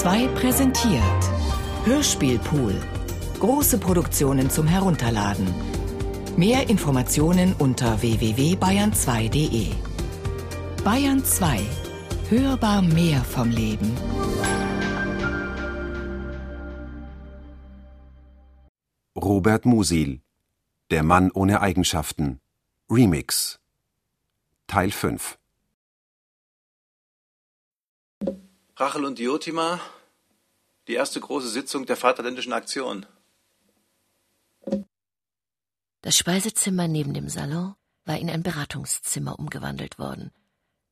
2 präsentiert Hörspielpool. Große Produktionen zum Herunterladen. Mehr Informationen unter www.bayern2.de. Bayern 2. Hörbar mehr vom Leben. Robert Musil Der Mann ohne Eigenschaften Remix Teil 5 Rachel und Diotima, die erste große Sitzung der Vaterländischen Aktion. Das Speisezimmer neben dem Salon war in ein Beratungszimmer umgewandelt worden.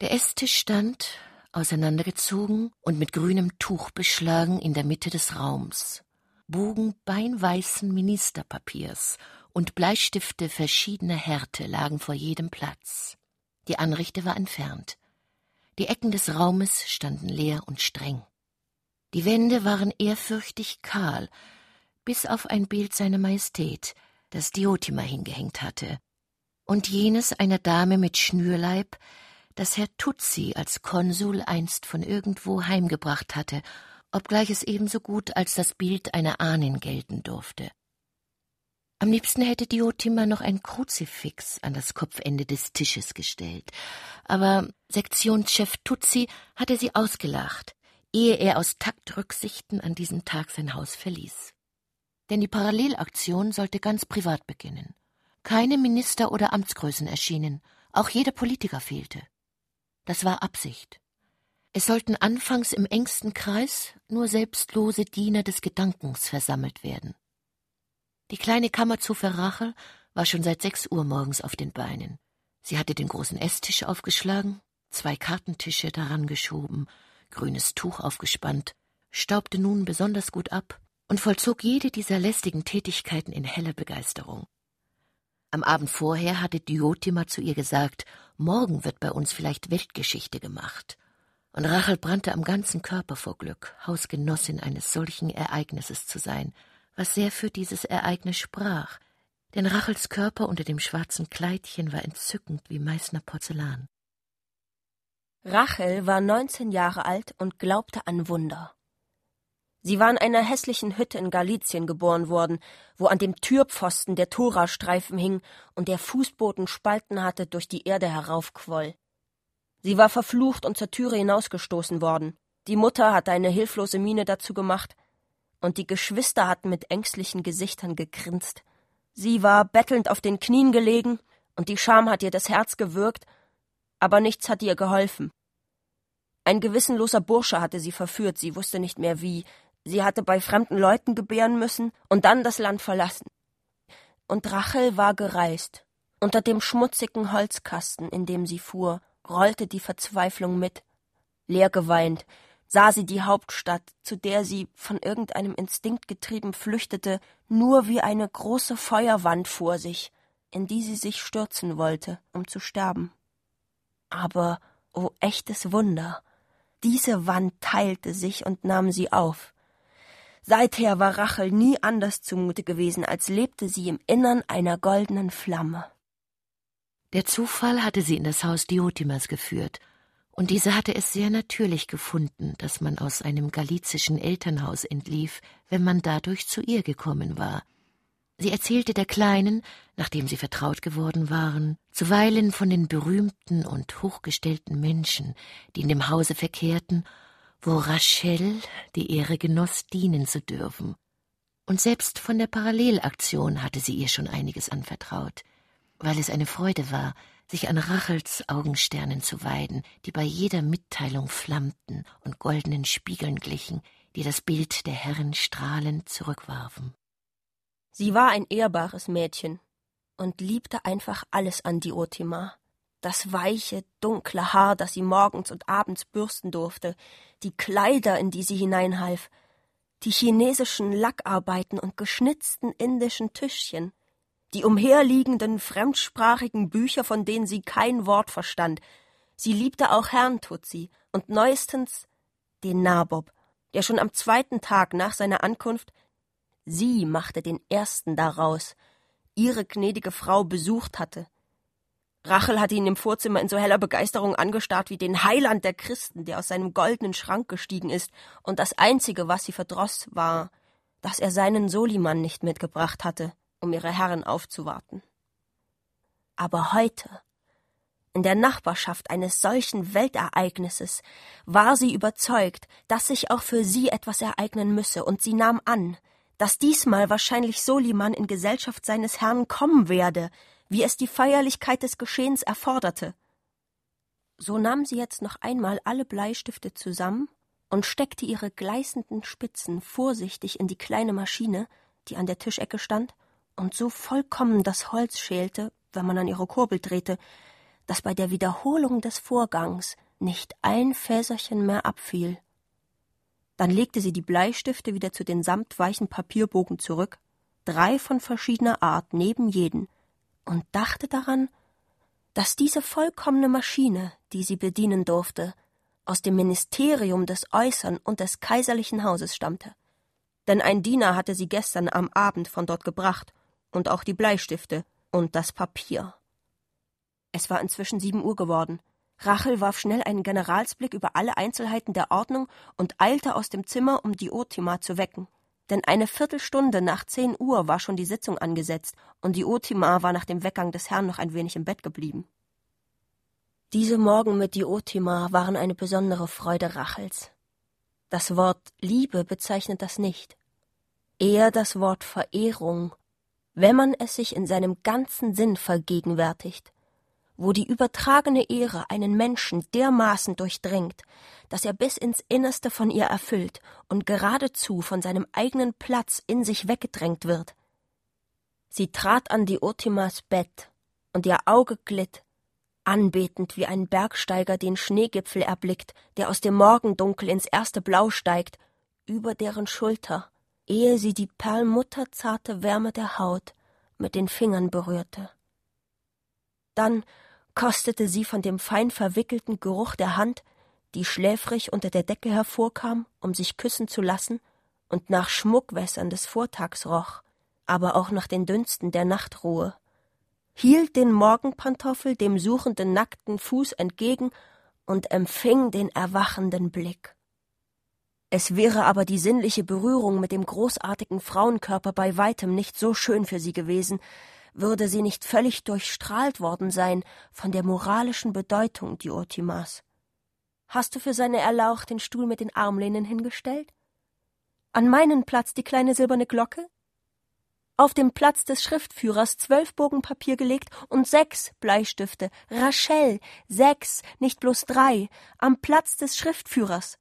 Der Esstisch stand, auseinandergezogen und mit grünem Tuch beschlagen, in der Mitte des Raums. Bogen beinweißen Ministerpapiers und Bleistifte verschiedener Härte lagen vor jedem Platz. Die Anrichte war entfernt. Die Ecken des Raumes standen leer und streng. Die Wände waren ehrfürchtig kahl, bis auf ein Bild seiner Majestät, das Diotima hingehängt hatte, und jenes einer Dame mit Schnürleib, das Herr Tutsi als Konsul einst von irgendwo heimgebracht hatte, obgleich es ebenso gut als das Bild einer Ahnen gelten durfte. Am liebsten hätte Diotima noch ein Kruzifix an das Kopfende des Tisches gestellt, aber Sektionschef Tutsi hatte sie ausgelacht, ehe er aus Taktrücksichten an diesem Tag sein Haus verließ. Denn die Parallelaktion sollte ganz privat beginnen. Keine Minister oder Amtsgrößen erschienen, auch jeder Politiker fehlte. Das war Absicht. Es sollten anfangs im engsten Kreis nur selbstlose Diener des Gedankens versammelt werden. Die kleine Kammerzofe Rachel war schon seit sechs Uhr morgens auf den Beinen. Sie hatte den großen Esstisch aufgeschlagen, zwei Kartentische daran geschoben, grünes Tuch aufgespannt, staubte nun besonders gut ab und vollzog jede dieser lästigen Tätigkeiten in heller Begeisterung. Am Abend vorher hatte Diotima zu ihr gesagt, morgen wird bei uns vielleicht Weltgeschichte gemacht. Und Rachel brannte am ganzen Körper vor Glück, Hausgenossin eines solchen Ereignisses zu sein – was sehr für dieses Ereignis sprach, denn Rachels Körper unter dem schwarzen Kleidchen war entzückend wie Meißner Porzellan. Rachel war neunzehn Jahre alt und glaubte an Wunder. Sie war in einer hässlichen Hütte in Galizien geboren worden, wo an dem Türpfosten der Torastreifen hing und der Fußboden Spalten hatte, durch die Erde heraufquoll. Sie war verflucht und zur Türe hinausgestoßen worden. Die Mutter hatte eine hilflose Miene dazu gemacht, und die Geschwister hatten mit ängstlichen Gesichtern gegrinst. Sie war bettelnd auf den Knien gelegen, und die Scham hat ihr das Herz gewürgt, aber nichts hat ihr geholfen. Ein gewissenloser Bursche hatte sie verführt, sie wusste nicht mehr wie, sie hatte bei fremden Leuten gebären müssen und dann das Land verlassen. Und Rachel war gereist. Unter dem schmutzigen Holzkasten, in dem sie fuhr, rollte die Verzweiflung mit. Leer geweint, sah sie die Hauptstadt, zu der sie, von irgendeinem Instinkt getrieben, flüchtete, nur wie eine große Feuerwand vor sich, in die sie sich stürzen wollte, um zu sterben. Aber, o oh echtes Wunder, diese Wand teilte sich und nahm sie auf. Seither war Rachel nie anders zumute gewesen, als lebte sie im Innern einer goldenen Flamme. Der Zufall hatte sie in das Haus Diotimas geführt, und diese hatte es sehr natürlich gefunden, dass man aus einem galizischen Elternhaus entlief, wenn man dadurch zu ihr gekommen war. Sie erzählte der Kleinen, nachdem sie vertraut geworden waren, zuweilen von den berühmten und hochgestellten Menschen, die in dem Hause verkehrten, wo Rachel die Ehre genoss, dienen zu dürfen. Und selbst von der Parallelaktion hatte sie ihr schon einiges anvertraut, weil es eine Freude war, sich an Rachels Augensternen zu weiden, die bei jeder Mitteilung flammten und goldenen Spiegeln glichen, die das Bild der Herren strahlend zurückwarfen. Sie war ein ehrbares Mädchen und liebte einfach alles an Diotima. Das weiche, dunkle Haar, das sie morgens und abends bürsten durfte, die Kleider, in die sie hineinhalf, die chinesischen Lackarbeiten und geschnitzten indischen Tischchen, die umherliegenden fremdsprachigen Bücher, von denen sie kein Wort verstand. Sie liebte auch Herrn Tutsi und neuestens den Nabob, der schon am zweiten Tag nach seiner Ankunft sie machte den ersten daraus, ihre gnädige Frau besucht hatte. Rachel hatte ihn im Vorzimmer in so heller Begeisterung angestarrt wie den Heiland der Christen, der aus seinem goldenen Schrank gestiegen ist, und das Einzige, was sie verdroß, war, dass er seinen Soliman nicht mitgebracht hatte, um ihre Herren aufzuwarten. Aber heute, in der Nachbarschaft eines solchen Weltereignisses, war sie überzeugt, dass sich auch für sie etwas ereignen müsse, und sie nahm an, dass diesmal wahrscheinlich Soliman in Gesellschaft seines Herrn kommen werde, wie es die Feierlichkeit des Geschehens erforderte. So nahm sie jetzt noch einmal alle Bleistifte zusammen und steckte ihre gleißenden Spitzen vorsichtig in die kleine Maschine, die an der Tischecke stand, und so vollkommen das Holz schälte, wenn man an ihre Kurbel drehte, dass bei der Wiederholung des Vorgangs nicht ein Fäserchen mehr abfiel. Dann legte sie die Bleistifte wieder zu den samtweichen Papierbogen zurück, drei von verschiedener Art neben jeden, und dachte daran, dass diese vollkommene Maschine, die sie bedienen durfte, aus dem Ministerium des Äußern und des kaiserlichen Hauses stammte. Denn ein Diener hatte sie gestern am Abend von dort gebracht, und auch die Bleistifte und das Papier. Es war inzwischen sieben Uhr geworden. Rachel warf schnell einen Generalsblick über alle Einzelheiten der Ordnung und eilte aus dem Zimmer, um die Otima zu wecken denn eine Viertelstunde nach zehn Uhr war schon die Sitzung angesetzt, und die Otima war nach dem Weggang des Herrn noch ein wenig im Bett geblieben. Diese Morgen mit Diotima waren eine besondere Freude Rachels. Das Wort Liebe bezeichnet das nicht, eher das Wort Verehrung, wenn man es sich in seinem ganzen Sinn vergegenwärtigt wo die übertragene Ehre einen Menschen dermaßen durchdringt, dass er bis ins Innerste von ihr erfüllt und geradezu von seinem eigenen Platz in sich weggedrängt wird. Sie trat an die Otimas Bett, und ihr Auge glitt, anbetend wie ein Bergsteiger den Schneegipfel erblickt, der aus dem Morgendunkel ins erste Blau steigt, über deren Schulter, ehe sie die perlmutterzarte Wärme der Haut mit den Fingern berührte. Dann kostete sie von dem fein verwickelten Geruch der Hand, die schläfrig unter der Decke hervorkam, um sich küssen zu lassen, und nach Schmuckwässern des Vortags roch, aber auch nach den Dünsten der Nachtruhe, hielt den Morgenpantoffel dem suchenden nackten Fuß entgegen und empfing den erwachenden Blick. Es wäre aber die sinnliche Berührung mit dem großartigen Frauenkörper bei weitem nicht so schön für sie gewesen, würde sie nicht völlig durchstrahlt worden sein von der moralischen Bedeutung Diotimas. Hast du für seine Erlauch den Stuhl mit den Armlehnen hingestellt? An meinen Platz die kleine silberne Glocke? Auf dem Platz des Schriftführers zwölf Bogen Papier gelegt und sechs Bleistifte. Rachel, sechs, nicht bloß drei, am Platz des Schriftführers.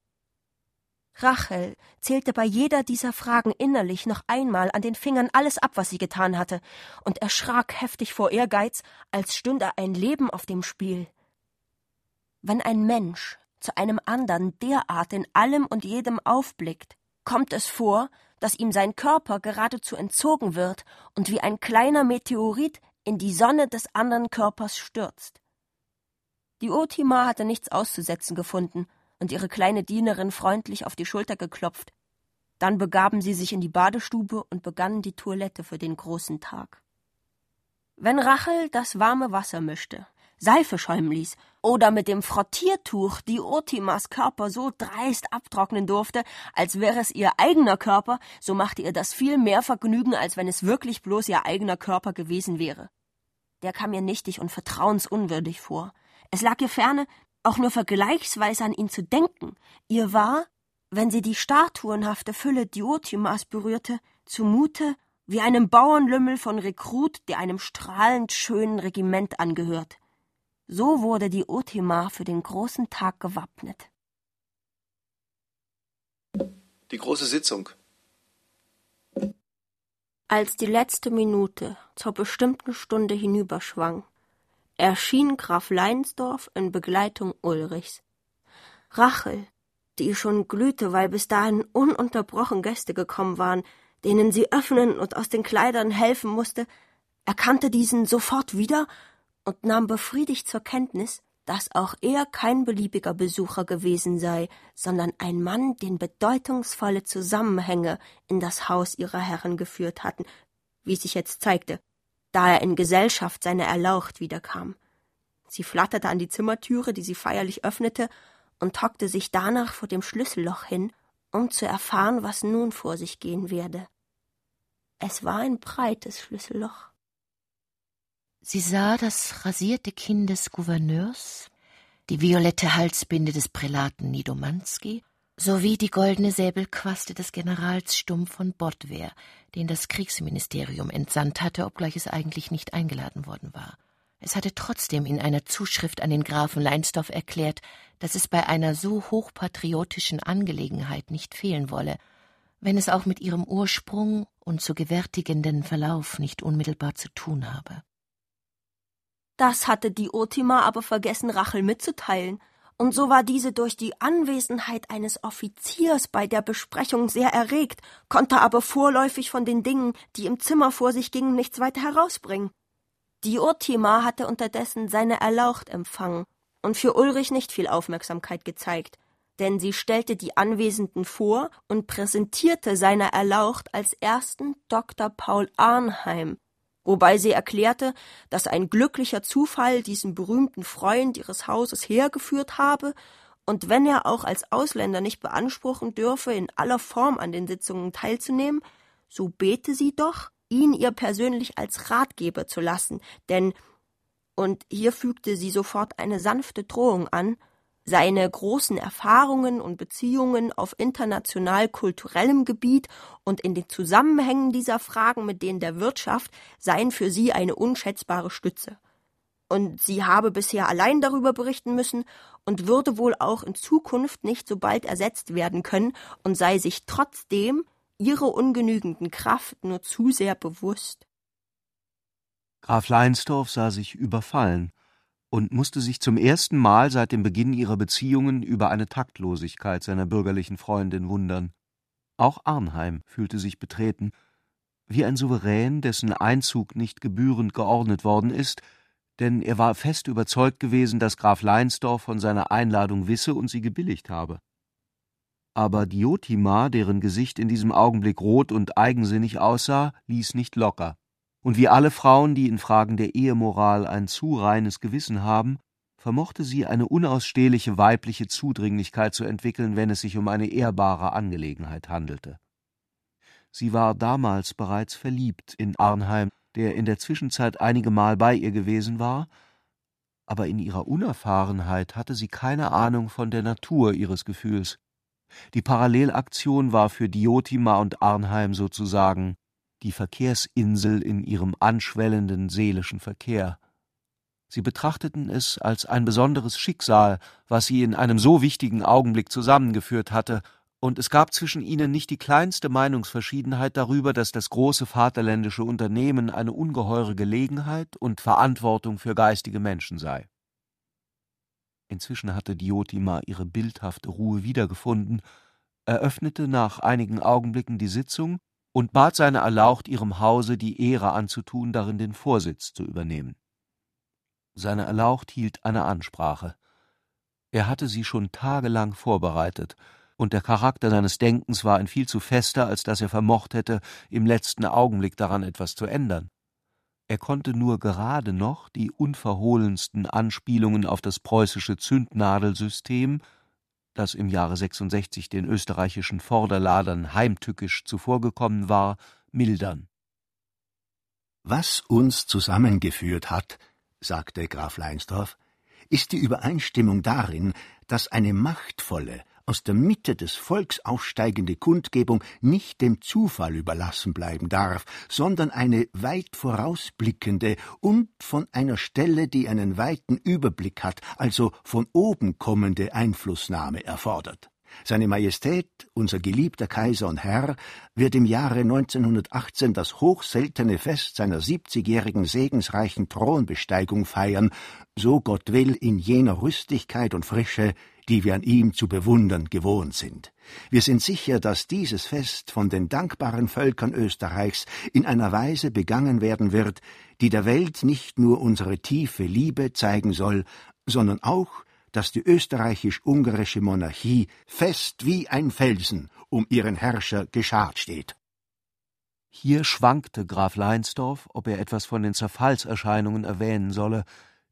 Rachel zählte bei jeder dieser Fragen innerlich noch einmal an den Fingern alles ab, was sie getan hatte, und erschrak heftig vor Ehrgeiz, als stünde ein Leben auf dem Spiel. Wenn ein Mensch zu einem andern derart in allem und jedem aufblickt, kommt es vor, dass ihm sein Körper geradezu entzogen wird und wie ein kleiner Meteorit in die Sonne des anderen Körpers stürzt. Die Otima hatte nichts auszusetzen gefunden und ihre kleine Dienerin freundlich auf die Schulter geklopft. Dann begaben sie sich in die Badestube und begannen die Toilette für den großen Tag. Wenn Rachel das warme Wasser mischte, Seife schäumen ließ oder mit dem Frottiertuch die Otimas Körper so dreist abtrocknen durfte, als wäre es ihr eigener Körper, so machte ihr das viel mehr Vergnügen, als wenn es wirklich bloß ihr eigener Körper gewesen wäre. Der kam ihr nichtig und vertrauensunwürdig vor. Es lag ihr ferne, auch nur vergleichsweise an ihn zu denken. Ihr war, wenn sie die statuenhafte Fülle Diotimas berührte, zumute wie einem Bauernlümmel von Rekrut, der einem strahlend schönen Regiment angehört. So wurde die Otima für den großen Tag gewappnet. Die große Sitzung. Als die letzte Minute zur bestimmten Stunde hinüberschwang, erschien Graf Leinsdorf in Begleitung Ulrichs. Rachel, die schon glühte, weil bis dahin ununterbrochen Gäste gekommen waren, denen sie öffnen und aus den Kleidern helfen musste, erkannte diesen sofort wieder und nahm befriedigt zur Kenntnis, dass auch er kein beliebiger Besucher gewesen sei, sondern ein Mann, den bedeutungsvolle Zusammenhänge in das Haus ihrer Herren geführt hatten, wie sich jetzt zeigte, da er in Gesellschaft seiner Erlaucht wiederkam. Sie flatterte an die Zimmertüre, die sie feierlich öffnete, und hockte sich danach vor dem Schlüsselloch hin, um zu erfahren, was nun vor sich gehen werde. Es war ein breites Schlüsselloch. Sie sah das rasierte Kinn des Gouverneurs, die violette Halsbinde des Prälaten Nidomanski sowie die goldene Säbelquaste des Generals Stumm von Bottwehr, den das Kriegsministerium entsandt hatte, obgleich es eigentlich nicht eingeladen worden war. Es hatte trotzdem in einer Zuschrift an den Grafen Leinsdorf erklärt, dass es bei einer so hochpatriotischen Angelegenheit nicht fehlen wolle, wenn es auch mit ihrem Ursprung und zu gewärtigenden Verlauf nicht unmittelbar zu tun habe. Das hatte die Otima aber vergessen, Rachel mitzuteilen, und so war diese durch die Anwesenheit eines Offiziers bei der Besprechung sehr erregt, konnte aber vorläufig von den Dingen, die im Zimmer vor sich gingen, nichts weiter herausbringen. Die Urtima hatte unterdessen seine Erlaucht empfangen und für Ulrich nicht viel Aufmerksamkeit gezeigt, denn sie stellte die Anwesenden vor und präsentierte seiner Erlaucht als ersten Dr. Paul Arnheim, wobei sie erklärte, dass ein glücklicher Zufall diesen berühmten Freund ihres Hauses hergeführt habe, und wenn er auch als Ausländer nicht beanspruchen dürfe, in aller Form an den Sitzungen teilzunehmen, so bete sie doch, ihn ihr persönlich als Ratgeber zu lassen, denn und hier fügte sie sofort eine sanfte Drohung an, seine großen Erfahrungen und Beziehungen auf international kulturellem Gebiet und in den Zusammenhängen dieser Fragen mit denen der Wirtschaft seien für sie eine unschätzbare Stütze. Und sie habe bisher allein darüber berichten müssen und würde wohl auch in Zukunft nicht so bald ersetzt werden können und sei sich trotzdem ihrer ungenügenden Kraft nur zu sehr bewusst. Graf Leinsdorf sah sich überfallen und musste sich zum ersten Mal seit dem Beginn ihrer Beziehungen über eine Taktlosigkeit seiner bürgerlichen Freundin wundern. Auch Arnheim fühlte sich betreten, wie ein Souverän, dessen Einzug nicht gebührend geordnet worden ist, denn er war fest überzeugt gewesen, dass Graf Leinsdorf von seiner Einladung wisse und sie gebilligt habe aber Diotima, deren Gesicht in diesem Augenblick rot und eigensinnig aussah, ließ nicht locker. Und wie alle Frauen, die in Fragen der Ehemoral ein zu reines Gewissen haben, vermochte sie eine unausstehliche weibliche Zudringlichkeit zu entwickeln, wenn es sich um eine ehrbare Angelegenheit handelte. Sie war damals bereits verliebt in Arnheim, der in der Zwischenzeit einige Mal bei ihr gewesen war, aber in ihrer Unerfahrenheit hatte sie keine Ahnung von der Natur ihres Gefühls. Die Parallelaktion war für Diotima und Arnheim sozusagen die Verkehrsinsel in ihrem anschwellenden seelischen Verkehr. Sie betrachteten es als ein besonderes Schicksal, was sie in einem so wichtigen Augenblick zusammengeführt hatte, und es gab zwischen ihnen nicht die kleinste Meinungsverschiedenheit darüber, dass das große vaterländische Unternehmen eine ungeheure Gelegenheit und Verantwortung für geistige Menschen sei. Inzwischen hatte Diotima ihre bildhafte Ruhe wiedergefunden, eröffnete nach einigen Augenblicken die Sitzung und bat seine Erlaucht, ihrem Hause die Ehre anzutun, darin den Vorsitz zu übernehmen. Seine Erlaucht hielt eine Ansprache. Er hatte sie schon tagelang vorbereitet, und der Charakter seines Denkens war ein viel zu fester, als dass er vermocht hätte, im letzten Augenblick daran etwas zu ändern. Er konnte nur gerade noch die unverhohlensten Anspielungen auf das preußische Zündnadelsystem, das im Jahre 66 den österreichischen Vorderladern heimtückisch zuvorgekommen war, mildern. Was uns zusammengeführt hat, sagte Graf Leinsdorf, ist die Übereinstimmung darin, dass eine machtvolle, aus der Mitte des Volks aufsteigende Kundgebung nicht dem Zufall überlassen bleiben darf, sondern eine weit vorausblickende und von einer Stelle, die einen weiten Überblick hat, also von oben kommende Einflussnahme erfordert. Seine Majestät, unser geliebter Kaiser und Herr, wird im Jahre 1918 das hochseltene Fest seiner siebzigjährigen segensreichen Thronbesteigung feiern, so Gott will in jener Rüstigkeit und Frische, die wir an ihm zu bewundern gewohnt sind. Wir sind sicher, dass dieses Fest von den dankbaren Völkern Österreichs in einer Weise begangen werden wird, die der Welt nicht nur unsere tiefe Liebe zeigen soll, sondern auch, dass die österreichisch-ungarische Monarchie fest wie ein Felsen um ihren Herrscher geschart steht. Hier schwankte Graf Leinsdorf, ob er etwas von den Zerfallserscheinungen erwähnen solle,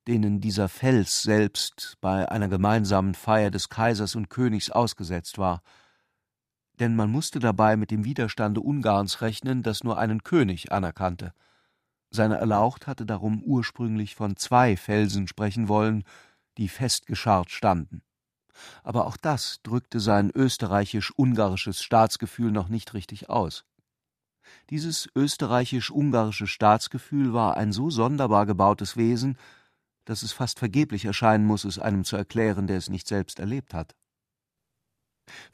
denen dieser Fels selbst bei einer gemeinsamen Feier des Kaisers und Königs ausgesetzt war. Denn man musste dabei mit dem Widerstande Ungarns rechnen, das nur einen König anerkannte. Seine Erlaucht hatte darum ursprünglich von zwei Felsen sprechen wollen, die festgescharrt standen. Aber auch das drückte sein österreichisch-ungarisches Staatsgefühl noch nicht richtig aus. Dieses österreichisch-ungarische Staatsgefühl war ein so sonderbar gebautes Wesen, dass es fast vergeblich erscheinen muss, es einem zu erklären, der es nicht selbst erlebt hat.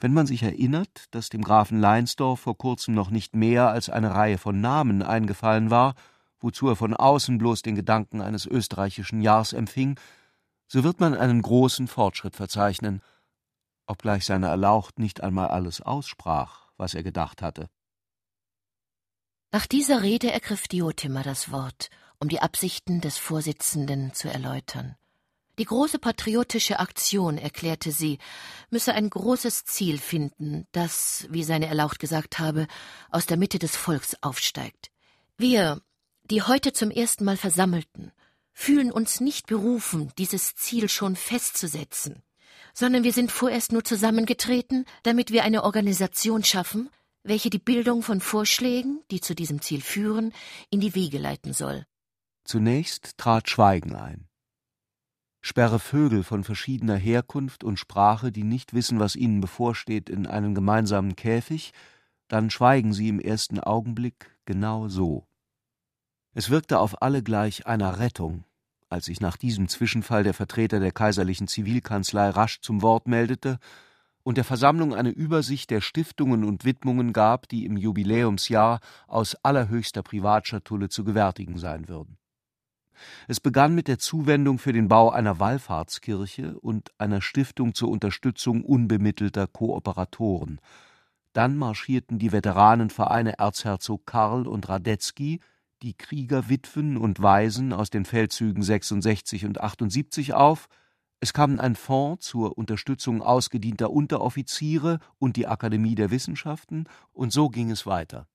Wenn man sich erinnert, dass dem Grafen Leinsdorf vor kurzem noch nicht mehr als eine Reihe von Namen eingefallen war, wozu er von außen bloß den Gedanken eines österreichischen Jahrs empfing, so wird man einen großen Fortschritt verzeichnen, obgleich seine Erlaucht nicht einmal alles aussprach, was er gedacht hatte. Nach dieser Rede ergriff Diotima das Wort um die Absichten des Vorsitzenden zu erläutern. Die große patriotische Aktion, erklärte sie, müsse ein großes Ziel finden, das, wie seine Erlaucht gesagt habe, aus der Mitte des Volks aufsteigt. Wir, die heute zum ersten Mal versammelten, fühlen uns nicht berufen, dieses Ziel schon festzusetzen, sondern wir sind vorerst nur zusammengetreten, damit wir eine Organisation schaffen, welche die Bildung von Vorschlägen, die zu diesem Ziel führen, in die Wege leiten soll. Zunächst trat Schweigen ein. Sperre Vögel von verschiedener Herkunft und Sprache, die nicht wissen, was ihnen bevorsteht, in einen gemeinsamen Käfig, dann schweigen sie im ersten Augenblick genau so. Es wirkte auf alle gleich einer Rettung, als sich nach diesem Zwischenfall der Vertreter der kaiserlichen Zivilkanzlei rasch zum Wort meldete und der Versammlung eine Übersicht der Stiftungen und Widmungen gab, die im Jubiläumsjahr aus allerhöchster Privatschatulle zu gewärtigen sein würden. Es begann mit der Zuwendung für den Bau einer Wallfahrtskirche und einer Stiftung zur Unterstützung unbemittelter Kooperatoren. Dann marschierten die Veteranenvereine Erzherzog Karl und Radetzky, die Kriegerwitwen und Waisen aus den Feldzügen 66 und 78 auf, es kamen ein Fonds zur Unterstützung ausgedienter Unteroffiziere und die Akademie der Wissenschaften, und so ging es weiter.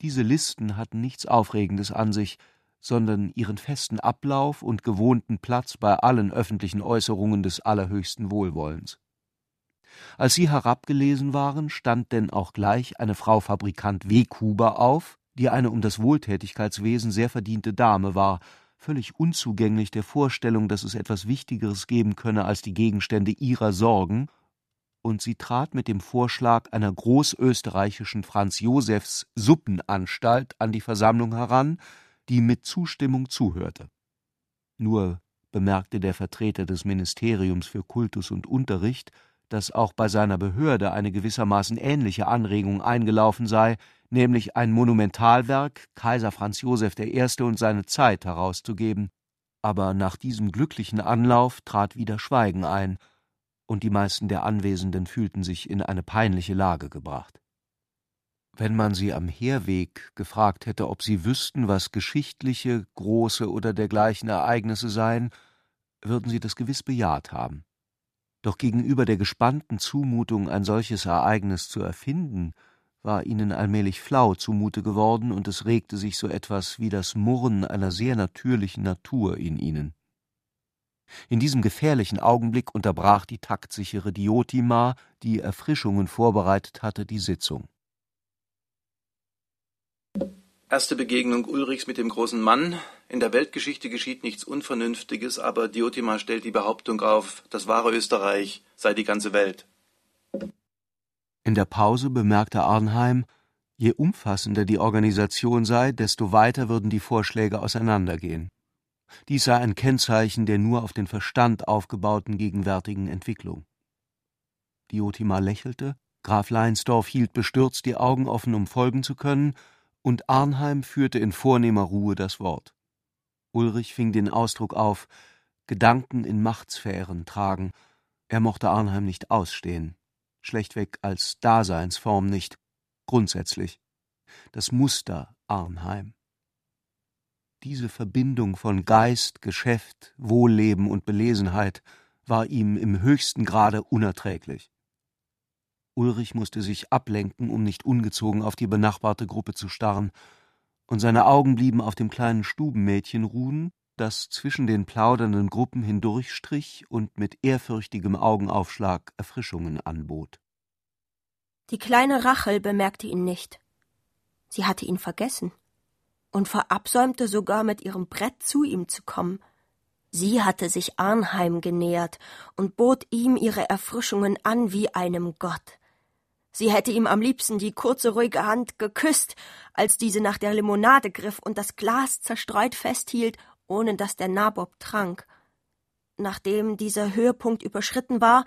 Diese Listen hatten nichts Aufregendes an sich, sondern ihren festen Ablauf und gewohnten Platz bei allen öffentlichen Äußerungen des allerhöchsten Wohlwollens. Als sie herabgelesen waren, stand denn auch gleich eine Frau Fabrikant Weghuber auf, die eine um das Wohltätigkeitswesen sehr verdiente Dame war, völlig unzugänglich der Vorstellung, dass es etwas Wichtigeres geben könne als die Gegenstände ihrer Sorgen, und sie trat mit dem Vorschlag einer großösterreichischen Franz Josephs Suppenanstalt an die Versammlung heran, die mit Zustimmung zuhörte. Nur bemerkte der Vertreter des Ministeriums für Kultus und Unterricht, dass auch bei seiner Behörde eine gewissermaßen ähnliche Anregung eingelaufen sei, nämlich ein Monumentalwerk Kaiser Franz Joseph I. und seine Zeit herauszugeben. Aber nach diesem glücklichen Anlauf trat wieder Schweigen ein, und die meisten der Anwesenden fühlten sich in eine peinliche Lage gebracht. Wenn man sie am Herweg gefragt hätte, ob sie wüssten, was geschichtliche, große oder dergleichen Ereignisse seien, würden sie das gewiss bejaht haben. Doch gegenüber der gespannten Zumutung, ein solches Ereignis zu erfinden, war ihnen allmählich flau zumute geworden, und es regte sich so etwas wie das Murren einer sehr natürlichen Natur in ihnen. In diesem gefährlichen Augenblick unterbrach die taktsichere Diotima, die Erfrischungen vorbereitet hatte, die Sitzung. Erste Begegnung Ulrichs mit dem großen Mann. In der Weltgeschichte geschieht nichts Unvernünftiges, aber Diotima stellt die Behauptung auf, das wahre Österreich sei die ganze Welt. In der Pause bemerkte Arnheim, je umfassender die Organisation sei, desto weiter würden die Vorschläge auseinandergehen. Dies sei ein Kennzeichen der nur auf den Verstand aufgebauten gegenwärtigen Entwicklung. Diotima lächelte, Graf Leinsdorf hielt bestürzt die Augen offen, um folgen zu können, und Arnheim führte in vornehmer Ruhe das Wort. Ulrich fing den Ausdruck auf, Gedanken in Machtsphären tragen. Er mochte Arnheim nicht ausstehen, schlechtweg als Daseinsform nicht, grundsätzlich. Das Muster Arnheim. Diese Verbindung von Geist, Geschäft, Wohlleben und Belesenheit war ihm im höchsten Grade unerträglich. Ulrich musste sich ablenken, um nicht ungezogen auf die benachbarte Gruppe zu starren, und seine Augen blieben auf dem kleinen Stubenmädchen ruhen, das zwischen den plaudernden Gruppen hindurchstrich und mit ehrfürchtigem Augenaufschlag Erfrischungen anbot. Die kleine Rachel bemerkte ihn nicht. Sie hatte ihn vergessen und verabsäumte sogar mit ihrem Brett zu ihm zu kommen. Sie hatte sich Arnheim genähert und bot ihm ihre Erfrischungen an wie einem Gott. Sie hätte ihm am liebsten die kurze, ruhige Hand geküsst, als diese nach der Limonade griff und das Glas zerstreut festhielt, ohne dass der Nabob trank. Nachdem dieser Höhepunkt überschritten war,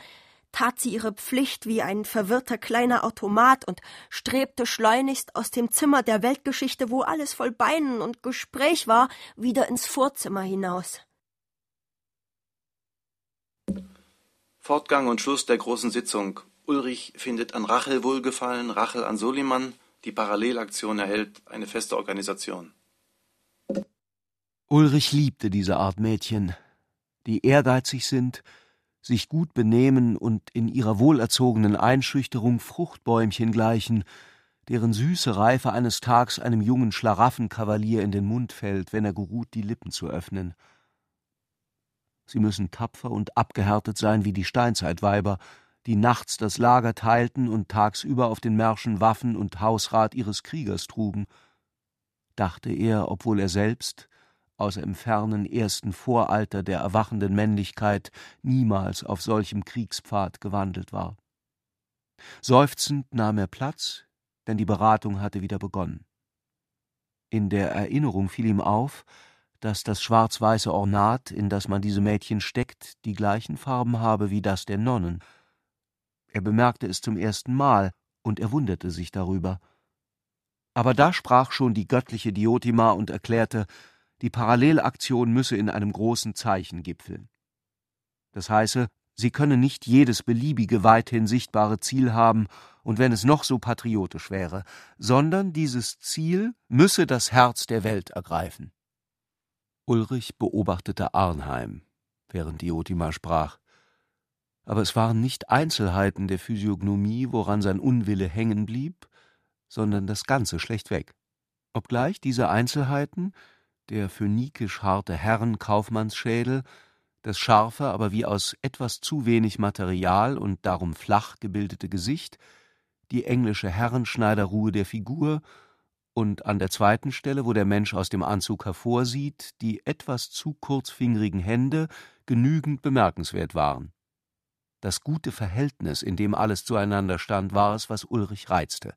tat sie ihre Pflicht wie ein verwirrter kleiner Automat und strebte schleunigst aus dem Zimmer der Weltgeschichte, wo alles voll Beinen und Gespräch war, wieder ins Vorzimmer hinaus. Fortgang und Schluss der großen Sitzung. Ulrich findet an Rachel Wohlgefallen, Rachel an Soliman. Die Parallelaktion erhält eine feste Organisation. Ulrich liebte diese Art Mädchen, die ehrgeizig sind, sich gut benehmen und in ihrer wohlerzogenen Einschüchterung Fruchtbäumchen gleichen, deren süße Reife eines Tags einem jungen Schlaraffenkavalier in den Mund fällt, wenn er geruht, die Lippen zu öffnen. Sie müssen tapfer und abgehärtet sein wie die Steinzeitweiber, die nachts das Lager teilten und tagsüber auf den Märschen Waffen und Hausrat ihres Kriegers trugen, dachte er, obwohl er selbst, außer im fernen ersten Voralter der erwachenden Männlichkeit, niemals auf solchem Kriegspfad gewandelt war. Seufzend nahm er Platz, denn die Beratung hatte wieder begonnen. In der Erinnerung fiel ihm auf, dass das schwarz-weiße Ornat, in das man diese Mädchen steckt, die gleichen Farben habe wie das der Nonnen, er bemerkte es zum ersten Mal, und er wunderte sich darüber. Aber da sprach schon die göttliche Diotima und erklärte, die Parallelaktion müsse in einem großen Zeichen gipfeln. Das heiße, sie könne nicht jedes beliebige weithin sichtbare Ziel haben, und wenn es noch so patriotisch wäre, sondern dieses Ziel müsse das Herz der Welt ergreifen. Ulrich beobachtete Arnheim, während Diotima sprach aber es waren nicht Einzelheiten der Physiognomie, woran sein Unwille hängen blieb, sondern das Ganze schlechtweg. Obgleich diese Einzelheiten, der phönikisch harte Herrenkaufmannsschädel, das scharfe, aber wie aus etwas zu wenig Material und darum flach gebildete Gesicht, die englische Herrenschneiderruhe der Figur und an der zweiten Stelle, wo der Mensch aus dem Anzug hervorsieht, die etwas zu kurzfingerigen Hände genügend bemerkenswert waren. Das gute Verhältnis, in dem alles zueinander stand, war es, was Ulrich reizte.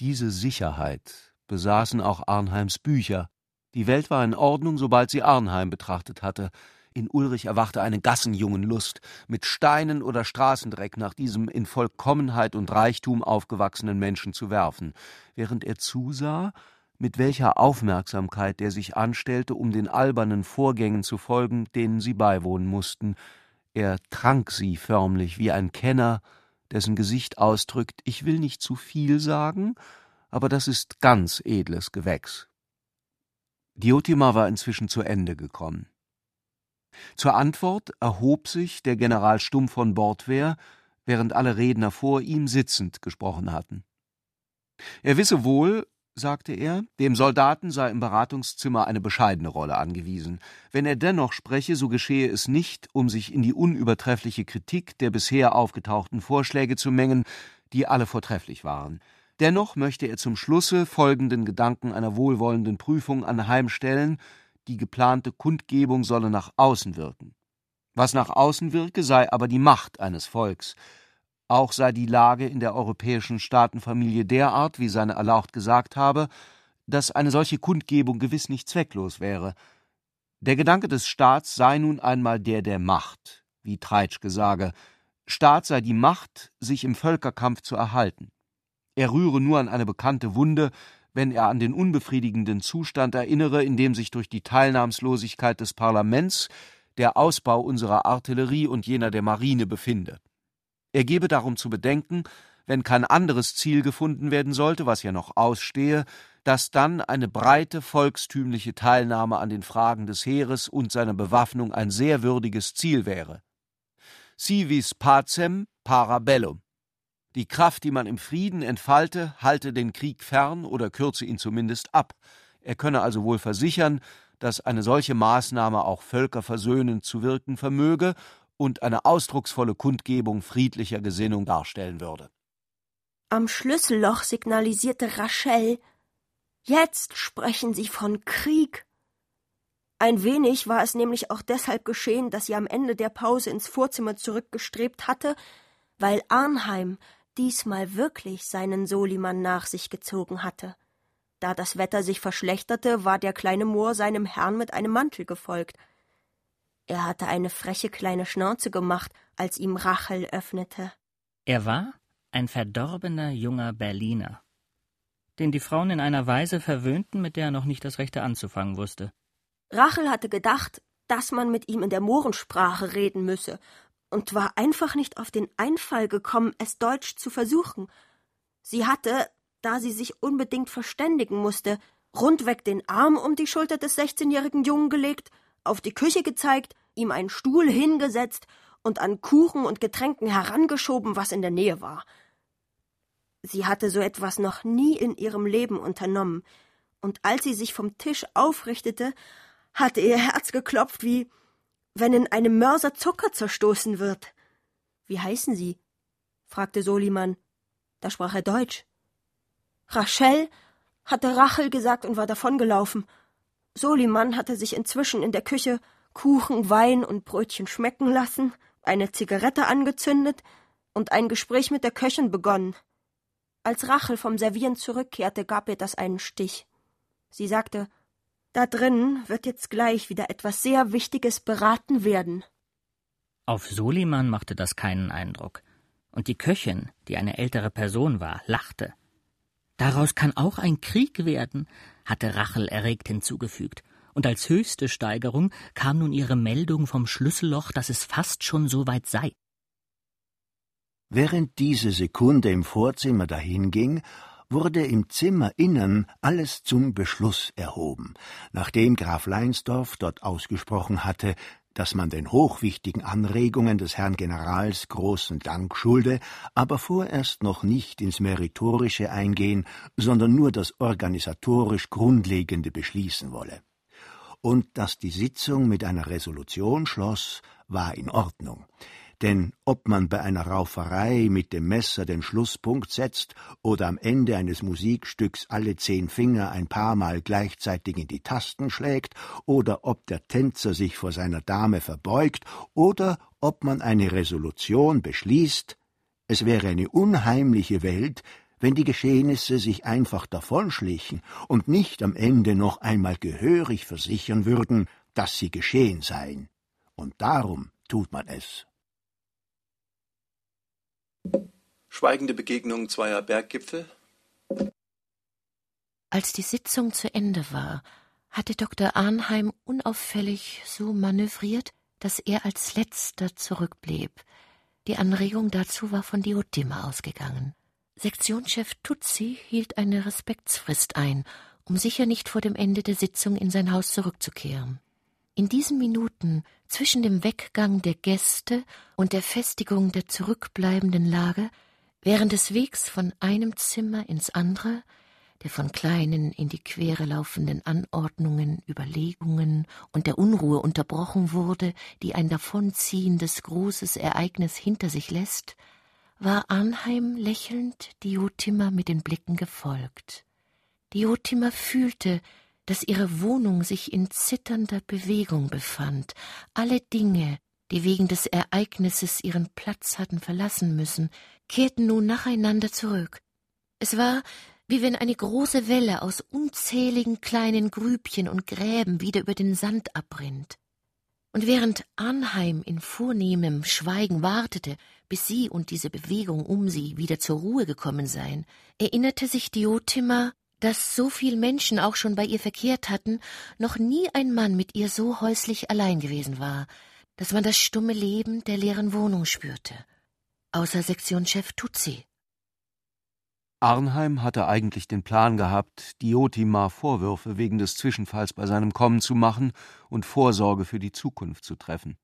Diese Sicherheit besaßen auch Arnheims Bücher. Die Welt war in Ordnung, sobald sie Arnheim betrachtet hatte. In Ulrich erwachte eine Gassenjungenlust, mit Steinen oder Straßendreck nach diesem in Vollkommenheit und Reichtum aufgewachsenen Menschen zu werfen, während er zusah, mit welcher Aufmerksamkeit der sich anstellte, um den albernen Vorgängen zu folgen, denen sie beiwohnen mussten, er trank sie förmlich wie ein Kenner, dessen Gesicht ausdrückt, ich will nicht zu viel sagen, aber das ist ganz edles Gewächs. Diotima war inzwischen zu Ende gekommen. Zur Antwort erhob sich der General Stumm von Bordwehr, während alle Redner vor ihm sitzend gesprochen hatten. Er wisse wohl, sagte er, dem Soldaten sei im Beratungszimmer eine bescheidene Rolle angewiesen. Wenn er dennoch spreche, so geschehe es nicht, um sich in die unübertreffliche Kritik der bisher aufgetauchten Vorschläge zu mengen, die alle vortrefflich waren. Dennoch möchte er zum Schlusse folgenden Gedanken einer wohlwollenden Prüfung anheimstellen, die geplante Kundgebung solle nach außen wirken. Was nach außen wirke, sei aber die Macht eines Volks, auch sei die Lage in der europäischen Staatenfamilie derart, wie seine Erlaucht gesagt habe, dass eine solche Kundgebung gewiss nicht zwecklos wäre. Der Gedanke des Staats sei nun einmal der der Macht, wie Treitschke sage. Staat sei die Macht, sich im Völkerkampf zu erhalten. Er rühre nur an eine bekannte Wunde, wenn er an den unbefriedigenden Zustand erinnere, in dem sich durch die Teilnahmslosigkeit des Parlaments der Ausbau unserer Artillerie und jener der Marine befinde. Er gebe darum zu bedenken, wenn kein anderes Ziel gefunden werden sollte, was ja noch ausstehe, dass dann eine breite volkstümliche Teilnahme an den Fragen des Heeres und seiner Bewaffnung ein sehr würdiges Ziel wäre. Civis pacem parabellum. Die Kraft, die man im Frieden entfalte, halte den Krieg fern oder kürze ihn zumindest ab. Er könne also wohl versichern, dass eine solche Maßnahme auch völkerversöhnend zu wirken vermöge und eine ausdrucksvolle Kundgebung friedlicher Gesinnung darstellen würde. Am Schlüsselloch signalisierte Rachel Jetzt sprechen Sie von Krieg. Ein wenig war es nämlich auch deshalb geschehen, dass sie am Ende der Pause ins Vorzimmer zurückgestrebt hatte, weil Arnheim diesmal wirklich seinen Soliman nach sich gezogen hatte. Da das Wetter sich verschlechterte, war der kleine Mohr seinem Herrn mit einem Mantel gefolgt. Er hatte eine freche kleine Schnauze gemacht, als ihm Rachel öffnete. Er war ein verdorbener junger Berliner, den die Frauen in einer Weise verwöhnten, mit der er noch nicht das Rechte anzufangen wusste. Rachel hatte gedacht, dass man mit ihm in der Mohrensprache reden müsse, und war einfach nicht auf den Einfall gekommen, es Deutsch zu versuchen. Sie hatte, da sie sich unbedingt verständigen musste, rundweg den Arm um die Schulter des sechzehnjährigen Jungen gelegt, auf die Küche gezeigt, ihm einen Stuhl hingesetzt und an Kuchen und Getränken herangeschoben, was in der Nähe war. Sie hatte so etwas noch nie in ihrem Leben unternommen, und als sie sich vom Tisch aufrichtete, hatte ihr Herz geklopft, wie wenn in einem Mörser Zucker zerstoßen wird. Wie heißen Sie? fragte Soliman. Da sprach er Deutsch. Rachel hatte Rachel gesagt und war davongelaufen. Soliman hatte sich inzwischen in der Küche Kuchen, Wein und Brötchen schmecken lassen, eine Zigarette angezündet und ein Gespräch mit der Köchin begonnen. Als Rachel vom Servieren zurückkehrte, gab ihr das einen Stich. Sie sagte, da drinnen wird jetzt gleich wieder etwas sehr Wichtiges beraten werden. Auf Soliman machte das keinen Eindruck. Und die Köchin, die eine ältere Person war, lachte. Daraus kann auch ein Krieg werden, hatte Rachel erregt hinzugefügt. Und als höchste Steigerung kam nun ihre Meldung vom Schlüsselloch, dass es fast schon so weit sei. Während diese Sekunde im Vorzimmer dahinging, wurde im Zimmerinnern alles zum Beschluss erhoben, nachdem Graf Leinsdorf dort ausgesprochen hatte, dass man den hochwichtigen Anregungen des Herrn Generals großen Dank schulde, aber vorerst noch nicht ins Meritorische eingehen, sondern nur das organisatorisch Grundlegende beschließen wolle. Und dass die Sitzung mit einer Resolution schloss, war in Ordnung. Denn ob man bei einer Rauferei mit dem Messer den Schlusspunkt setzt oder am Ende eines Musikstücks alle zehn Finger ein paar Mal gleichzeitig in die Tasten schlägt, oder ob der Tänzer sich vor seiner Dame verbeugt, oder ob man eine Resolution beschließt, es wäre eine unheimliche Welt, wenn die Geschehnisse sich einfach davonschlichen und nicht am Ende noch einmal gehörig versichern würden, dass sie geschehen seien. Und darum tut man es. Schweigende Begegnung zweier Berggipfel. Als die Sitzung zu Ende war, hatte Dr. Arnheim unauffällig so manövriert, dass er als letzter zurückblieb. Die Anregung dazu war von Diotima ausgegangen. Sektionschef Tutsi hielt eine Respektsfrist ein, um sicher nicht vor dem Ende der Sitzung in sein Haus zurückzukehren. In diesen Minuten zwischen dem Weggang der Gäste und der Festigung der zurückbleibenden Lage, während des Wegs von einem Zimmer ins andere, der von kleinen in die Quere laufenden Anordnungen, Überlegungen und der Unruhe unterbrochen wurde, die ein davonziehendes großes Ereignis hinter sich lässt, war Arnheim lächelnd Diotima mit den Blicken gefolgt. Diotima fühlte, dass ihre Wohnung sich in zitternder Bewegung befand. Alle Dinge, die wegen des Ereignisses ihren Platz hatten verlassen müssen, kehrten nun nacheinander zurück. Es war, wie wenn eine große Welle aus unzähligen kleinen Grübchen und Gräben wieder über den Sand abrinnt. Und während Arnheim in vornehmem Schweigen wartete, bis sie und diese Bewegung um sie wieder zur Ruhe gekommen seien, erinnerte sich Diotima, dass so viel Menschen auch schon bei ihr verkehrt hatten, noch nie ein Mann mit ihr so häuslich allein gewesen war, dass man das stumme Leben der leeren Wohnung spürte. Außer Sektionschef Tutsi. Arnheim hatte eigentlich den Plan gehabt, Diotima Vorwürfe wegen des Zwischenfalls bei seinem Kommen zu machen und Vorsorge für die Zukunft zu treffen.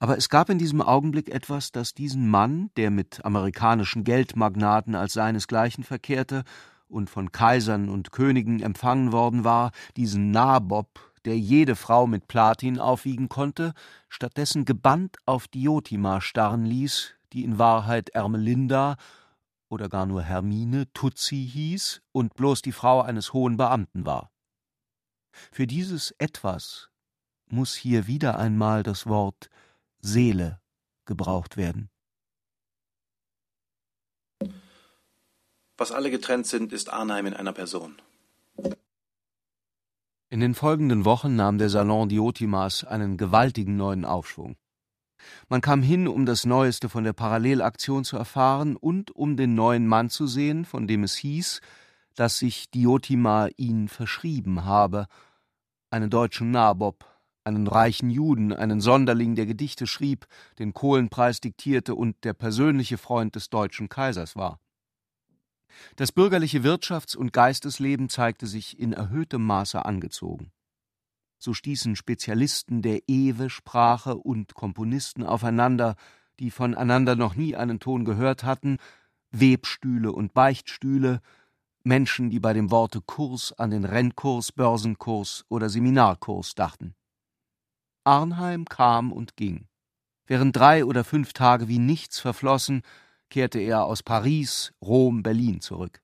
Aber es gab in diesem Augenblick etwas, das diesen Mann, der mit amerikanischen Geldmagnaten als seinesgleichen verkehrte und von Kaisern und Königen empfangen worden war, diesen Nabob, der jede Frau mit Platin aufwiegen konnte, stattdessen gebannt auf Diotima starren ließ, die in Wahrheit Ermelinda oder gar nur Hermine Tutsi hieß und bloß die Frau eines hohen Beamten war. Für dieses Etwas muss hier wieder einmal das Wort Seele gebraucht werden. Was alle getrennt sind, ist Arnheim in einer Person. In den folgenden Wochen nahm der Salon Diotimas einen gewaltigen neuen Aufschwung. Man kam hin, um das Neueste von der Parallelaktion zu erfahren und um den neuen Mann zu sehen, von dem es hieß, dass sich Diotima ihn verschrieben habe, einen deutschen Nabob, einen reichen Juden, einen Sonderling, der Gedichte schrieb, den Kohlenpreis diktierte und der persönliche Freund des deutschen Kaisers war. Das bürgerliche Wirtschafts- und Geistesleben zeigte sich in erhöhtem Maße angezogen. So stießen Spezialisten der Ewe-Sprache und Komponisten aufeinander, die voneinander noch nie einen Ton gehört hatten, Webstühle und Beichtstühle, Menschen, die bei dem Worte Kurs an den Rennkurs, Börsenkurs oder Seminarkurs dachten. Arnheim kam und ging. Während drei oder fünf Tage wie nichts verflossen, kehrte er aus Paris, Rom, Berlin zurück.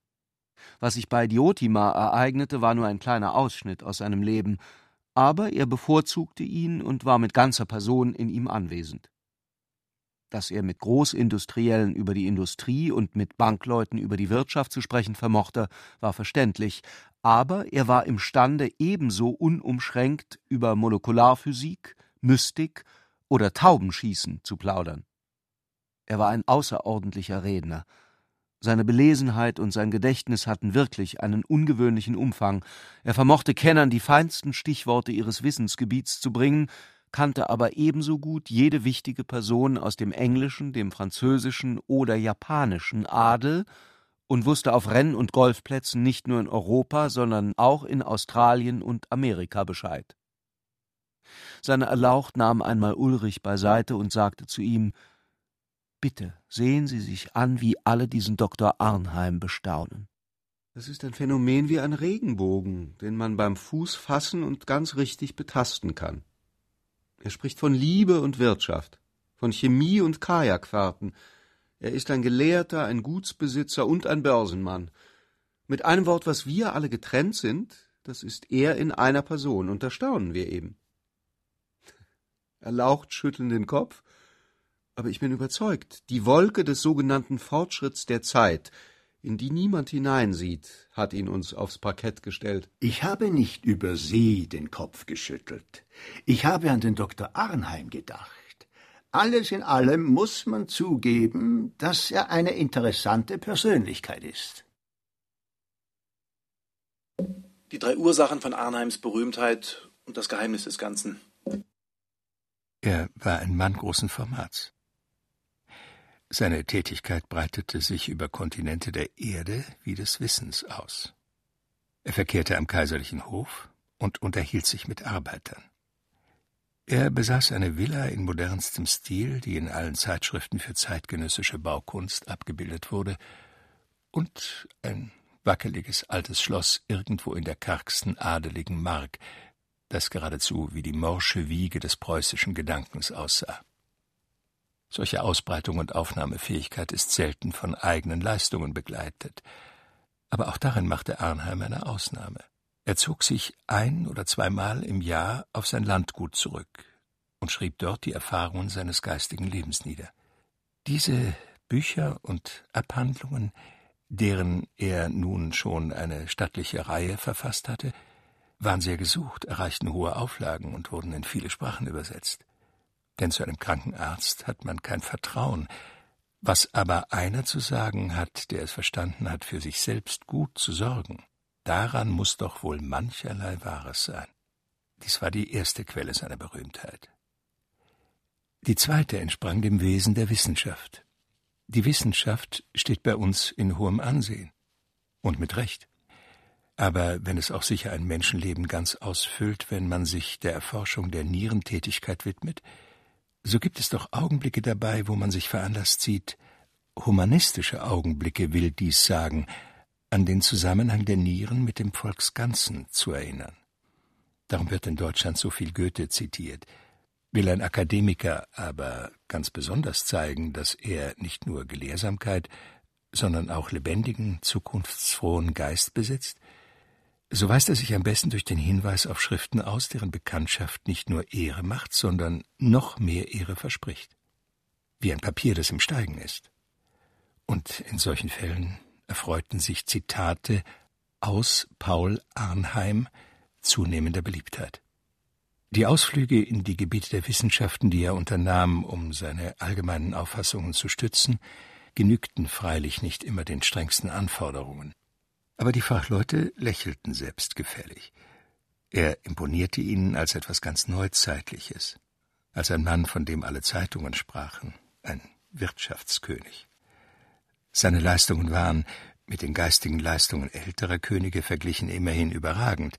Was sich bei Diotima ereignete, war nur ein kleiner Ausschnitt aus seinem Leben, aber er bevorzugte ihn und war mit ganzer Person in ihm anwesend. Dass er mit Großindustriellen über die Industrie und mit Bankleuten über die Wirtschaft zu sprechen vermochte, war verständlich, aber er war imstande, ebenso unumschränkt über Molekularphysik, Mystik oder Taubenschießen zu plaudern. Er war ein außerordentlicher Redner, seine Belesenheit und sein Gedächtnis hatten wirklich einen ungewöhnlichen Umfang. Er vermochte Kennern die feinsten Stichworte ihres Wissensgebiets zu bringen, kannte aber ebenso gut jede wichtige Person aus dem englischen, dem französischen oder japanischen Adel und wusste auf Renn- und Golfplätzen nicht nur in Europa, sondern auch in Australien und Amerika Bescheid. Seine Erlaucht nahm einmal Ulrich beiseite und sagte zu ihm Bitte sehen Sie sich an, wie alle diesen Dr. Arnheim bestaunen. Das ist ein Phänomen wie ein Regenbogen, den man beim Fuß fassen und ganz richtig betasten kann. Er spricht von Liebe und Wirtschaft, von Chemie und Kajakfahrten. Er ist ein Gelehrter, ein Gutsbesitzer und ein Börsenmann. Mit einem Wort, was wir alle getrennt sind, das ist er in einer Person, und da staunen wir eben. Er laucht schüttelnd den Kopf aber ich bin überzeugt, die Wolke des sogenannten Fortschritts der Zeit, in die niemand hineinsieht, hat ihn uns aufs Parkett gestellt. Ich habe nicht über Sie den Kopf geschüttelt. Ich habe an den Dr. Arnheim gedacht. Alles in allem muss man zugeben, dass er eine interessante Persönlichkeit ist. Die drei Ursachen von Arnheims Berühmtheit und das Geheimnis des Ganzen. Er war ein Mann großen Formats. Seine Tätigkeit breitete sich über Kontinente der Erde wie des Wissens aus. Er verkehrte am kaiserlichen Hof und unterhielt sich mit Arbeitern. Er besaß eine Villa in modernstem Stil, die in allen Zeitschriften für zeitgenössische Baukunst abgebildet wurde, und ein wackeliges altes Schloss irgendwo in der kargsten adeligen Mark, das geradezu wie die morsche Wiege des preußischen Gedankens aussah. Solche Ausbreitung und Aufnahmefähigkeit ist selten von eigenen Leistungen begleitet. Aber auch darin machte Arnheim eine Ausnahme. Er zog sich ein oder zweimal im Jahr auf sein Landgut zurück und schrieb dort die Erfahrungen seines geistigen Lebens nieder. Diese Bücher und Abhandlungen, deren er nun schon eine stattliche Reihe verfasst hatte, waren sehr gesucht, erreichten hohe Auflagen und wurden in viele Sprachen übersetzt denn zu einem kranken Arzt hat man kein Vertrauen. Was aber einer zu sagen hat, der es verstanden hat, für sich selbst gut zu sorgen, daran muss doch wohl mancherlei Wahres sein. Dies war die erste Quelle seiner Berühmtheit. Die zweite entsprang dem Wesen der Wissenschaft. Die Wissenschaft steht bei uns in hohem Ansehen. Und mit Recht. Aber wenn es auch sicher ein Menschenleben ganz ausfüllt, wenn man sich der Erforschung der Nierentätigkeit widmet, so gibt es doch Augenblicke dabei, wo man sich veranlasst sieht, humanistische Augenblicke will dies sagen, an den Zusammenhang der Nieren mit dem Volksganzen zu erinnern. Darum wird in Deutschland so viel Goethe zitiert. Will ein Akademiker aber ganz besonders zeigen, dass er nicht nur Gelehrsamkeit, sondern auch lebendigen, zukunftsfrohen Geist besitzt, so weist er sich am besten durch den Hinweis auf Schriften aus, deren Bekanntschaft nicht nur Ehre macht, sondern noch mehr Ehre verspricht. Wie ein Papier, das im Steigen ist. Und in solchen Fällen erfreuten sich Zitate aus Paul Arnheim zunehmender Beliebtheit. Die Ausflüge in die Gebiete der Wissenschaften, die er unternahm, um seine allgemeinen Auffassungen zu stützen, genügten freilich nicht immer den strengsten Anforderungen. Aber die Fachleute lächelten selbstgefällig. Er imponierte ihnen als etwas ganz Neuzeitliches, als ein Mann, von dem alle Zeitungen sprachen, ein Wirtschaftskönig. Seine Leistungen waren, mit den geistigen Leistungen älterer Könige verglichen, immerhin überragend,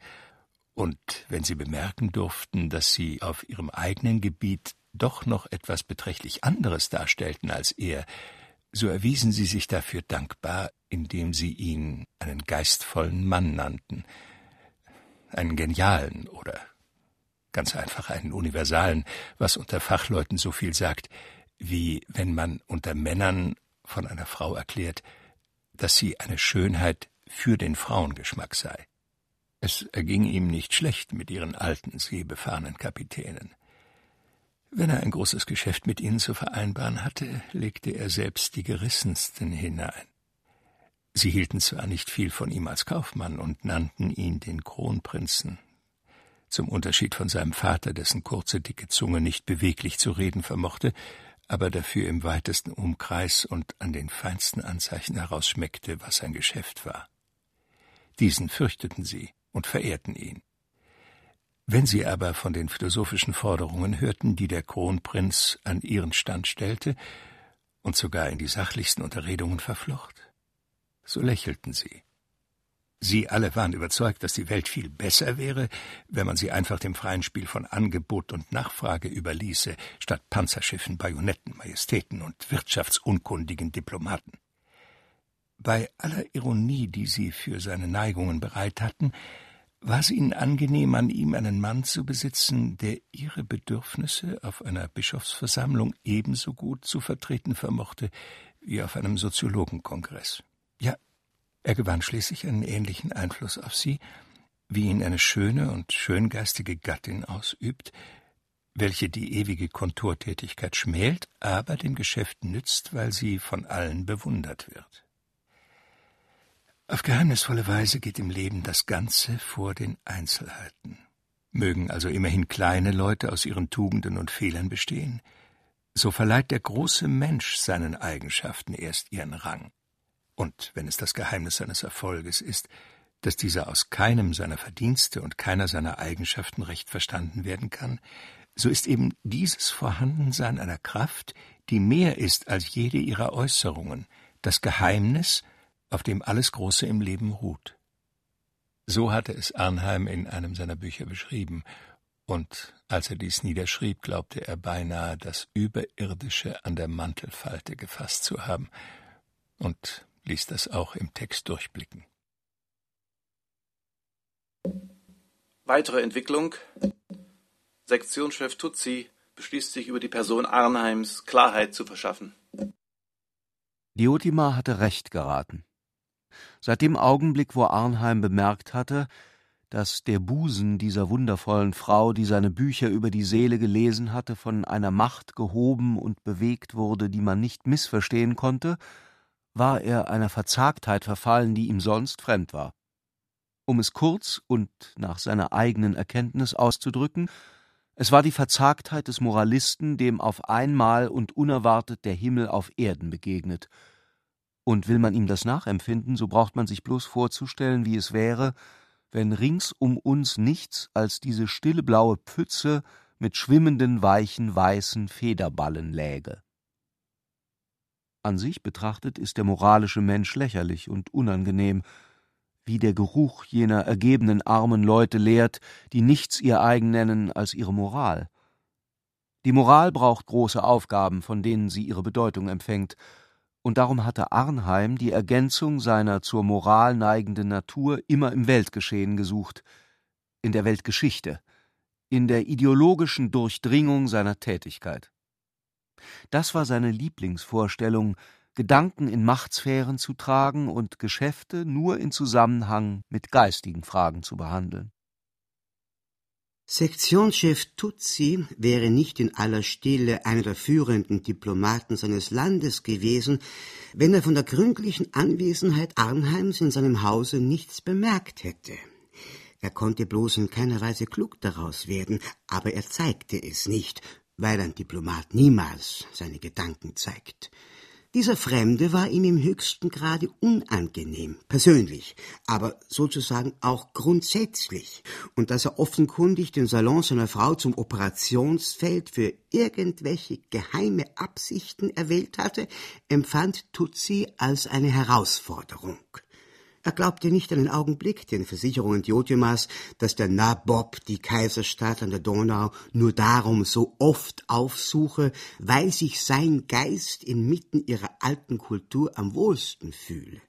und wenn sie bemerken durften, dass sie auf ihrem eigenen Gebiet doch noch etwas beträchtlich anderes darstellten als er, so erwiesen sie sich dafür dankbar, indem sie ihn einen geistvollen Mann nannten, einen genialen oder ganz einfach einen universalen, was unter Fachleuten so viel sagt, wie wenn man unter Männern von einer Frau erklärt, dass sie eine Schönheit für den Frauengeschmack sei. Es erging ihm nicht schlecht mit ihren alten, seebefahrenen Kapitänen. Wenn er ein großes Geschäft mit ihnen zu vereinbaren hatte, legte er selbst die gerissensten hinein. Sie hielten zwar nicht viel von ihm als Kaufmann und nannten ihn den Kronprinzen, zum Unterschied von seinem Vater, dessen kurze, dicke Zunge nicht beweglich zu reden vermochte, aber dafür im weitesten Umkreis und an den feinsten Anzeichen herausschmeckte, was sein Geschäft war. Diesen fürchteten sie und verehrten ihn. Wenn sie aber von den philosophischen Forderungen hörten, die der Kronprinz an ihren Stand stellte und sogar in die sachlichsten Unterredungen verflocht, so lächelten sie. Sie alle waren überzeugt, dass die Welt viel besser wäre, wenn man sie einfach dem freien Spiel von Angebot und Nachfrage überließe, statt Panzerschiffen, Bajonetten, Majestäten und wirtschaftsunkundigen Diplomaten. Bei aller Ironie, die sie für seine Neigungen bereit hatten, war es Ihnen angenehm, an ihm einen Mann zu besitzen, der Ihre Bedürfnisse auf einer Bischofsversammlung ebenso gut zu vertreten vermochte wie auf einem Soziologenkongress? Ja, er gewann schließlich einen ähnlichen Einfluss auf Sie, wie ihn eine schöne und schöngeistige Gattin ausübt, welche die ewige Kontortätigkeit schmält, aber dem Geschäft nützt, weil sie von allen bewundert wird. Auf geheimnisvolle Weise geht im Leben das Ganze vor den Einzelheiten. Mögen also immerhin kleine Leute aus ihren Tugenden und Fehlern bestehen, so verleiht der große Mensch seinen Eigenschaften erst ihren Rang. Und wenn es das Geheimnis seines Erfolges ist, dass dieser aus keinem seiner Verdienste und keiner seiner Eigenschaften recht verstanden werden kann, so ist eben dieses Vorhandensein einer Kraft, die mehr ist als jede ihrer Äußerungen, das Geheimnis, auf dem alles Große im Leben ruht. So hatte es Arnheim in einem seiner Bücher beschrieben, und als er dies niederschrieb, glaubte er beinahe, das Überirdische an der Mantelfalte gefasst zu haben, und ließ das auch im Text durchblicken. Weitere Entwicklung Sektionschef Tutsi beschließt sich über die Person Arnheims Klarheit zu verschaffen. Diotima hatte recht geraten. Seit dem Augenblick, wo Arnheim bemerkt hatte, dass der Busen dieser wundervollen Frau, die seine Bücher über die Seele gelesen hatte, von einer Macht gehoben und bewegt wurde, die man nicht missverstehen konnte, war er einer Verzagtheit verfallen, die ihm sonst fremd war. Um es kurz und nach seiner eigenen Erkenntnis auszudrücken, es war die Verzagtheit des Moralisten, dem auf einmal und unerwartet der Himmel auf Erden begegnet und will man ihm das nachempfinden, so braucht man sich bloß vorzustellen, wie es wäre, wenn rings um uns nichts als diese stille blaue Pfütze mit schwimmenden, weichen, weißen Federballen läge. An sich betrachtet ist der moralische Mensch lächerlich und unangenehm, wie der Geruch jener ergebenen armen Leute lehrt, die nichts ihr eigen nennen als ihre Moral. Die Moral braucht große Aufgaben, von denen sie ihre Bedeutung empfängt, und darum hatte Arnheim die Ergänzung seiner zur Moral neigenden Natur immer im Weltgeschehen gesucht. in der Weltgeschichte, in der ideologischen Durchdringung seiner Tätigkeit. Das war seine Lieblingsvorstellung, Gedanken in Machtsphären zu tragen und Geschäfte nur in Zusammenhang mit geistigen Fragen zu behandeln. Sektionschef Tutsi wäre nicht in aller Stille einer der führenden Diplomaten seines Landes gewesen, wenn er von der gründlichen Anwesenheit Arnheims in seinem Hause nichts bemerkt hätte. Er konnte bloß in keiner Weise klug daraus werden, aber er zeigte es nicht, weil ein Diplomat niemals seine Gedanken zeigt. Dieser Fremde war ihm im höchsten Grade unangenehm, persönlich, aber sozusagen auch grundsätzlich, und dass er offenkundig den Salon seiner Frau zum Operationsfeld für irgendwelche geheime Absichten erwählt hatte, empfand Tutsi als eine Herausforderung. Er glaubte nicht einen Augenblick den Versicherungen Diotimas, dass der Nabob die Kaiserstadt an der Donau nur darum so oft aufsuche, weil sich sein Geist inmitten ihrer alten Kultur am wohlsten fühle.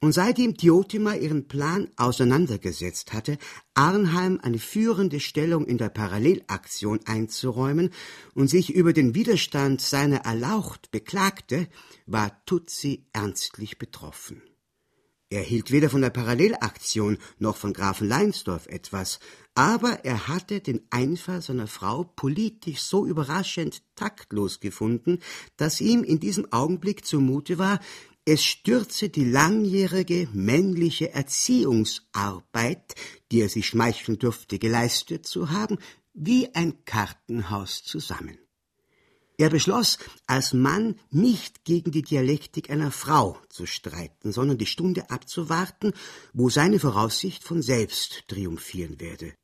Und seitdem Diotima ihren Plan auseinandergesetzt hatte, Arnheim eine führende Stellung in der Parallelaktion einzuräumen und sich über den Widerstand seiner erlaucht beklagte, war Tutsi ernstlich betroffen. Er hielt weder von der Parallelaktion noch von Grafen Leinsdorf etwas, aber er hatte den Einfall seiner Frau politisch so überraschend taktlos gefunden, dass ihm in diesem Augenblick zumute war, es stürze die langjährige männliche Erziehungsarbeit, die er sich schmeicheln durfte, geleistet zu haben, wie ein Kartenhaus zusammen. Er beschloss, als Mann nicht gegen die Dialektik einer Frau zu streiten, sondern die Stunde abzuwarten, wo seine Voraussicht von selbst triumphieren werde.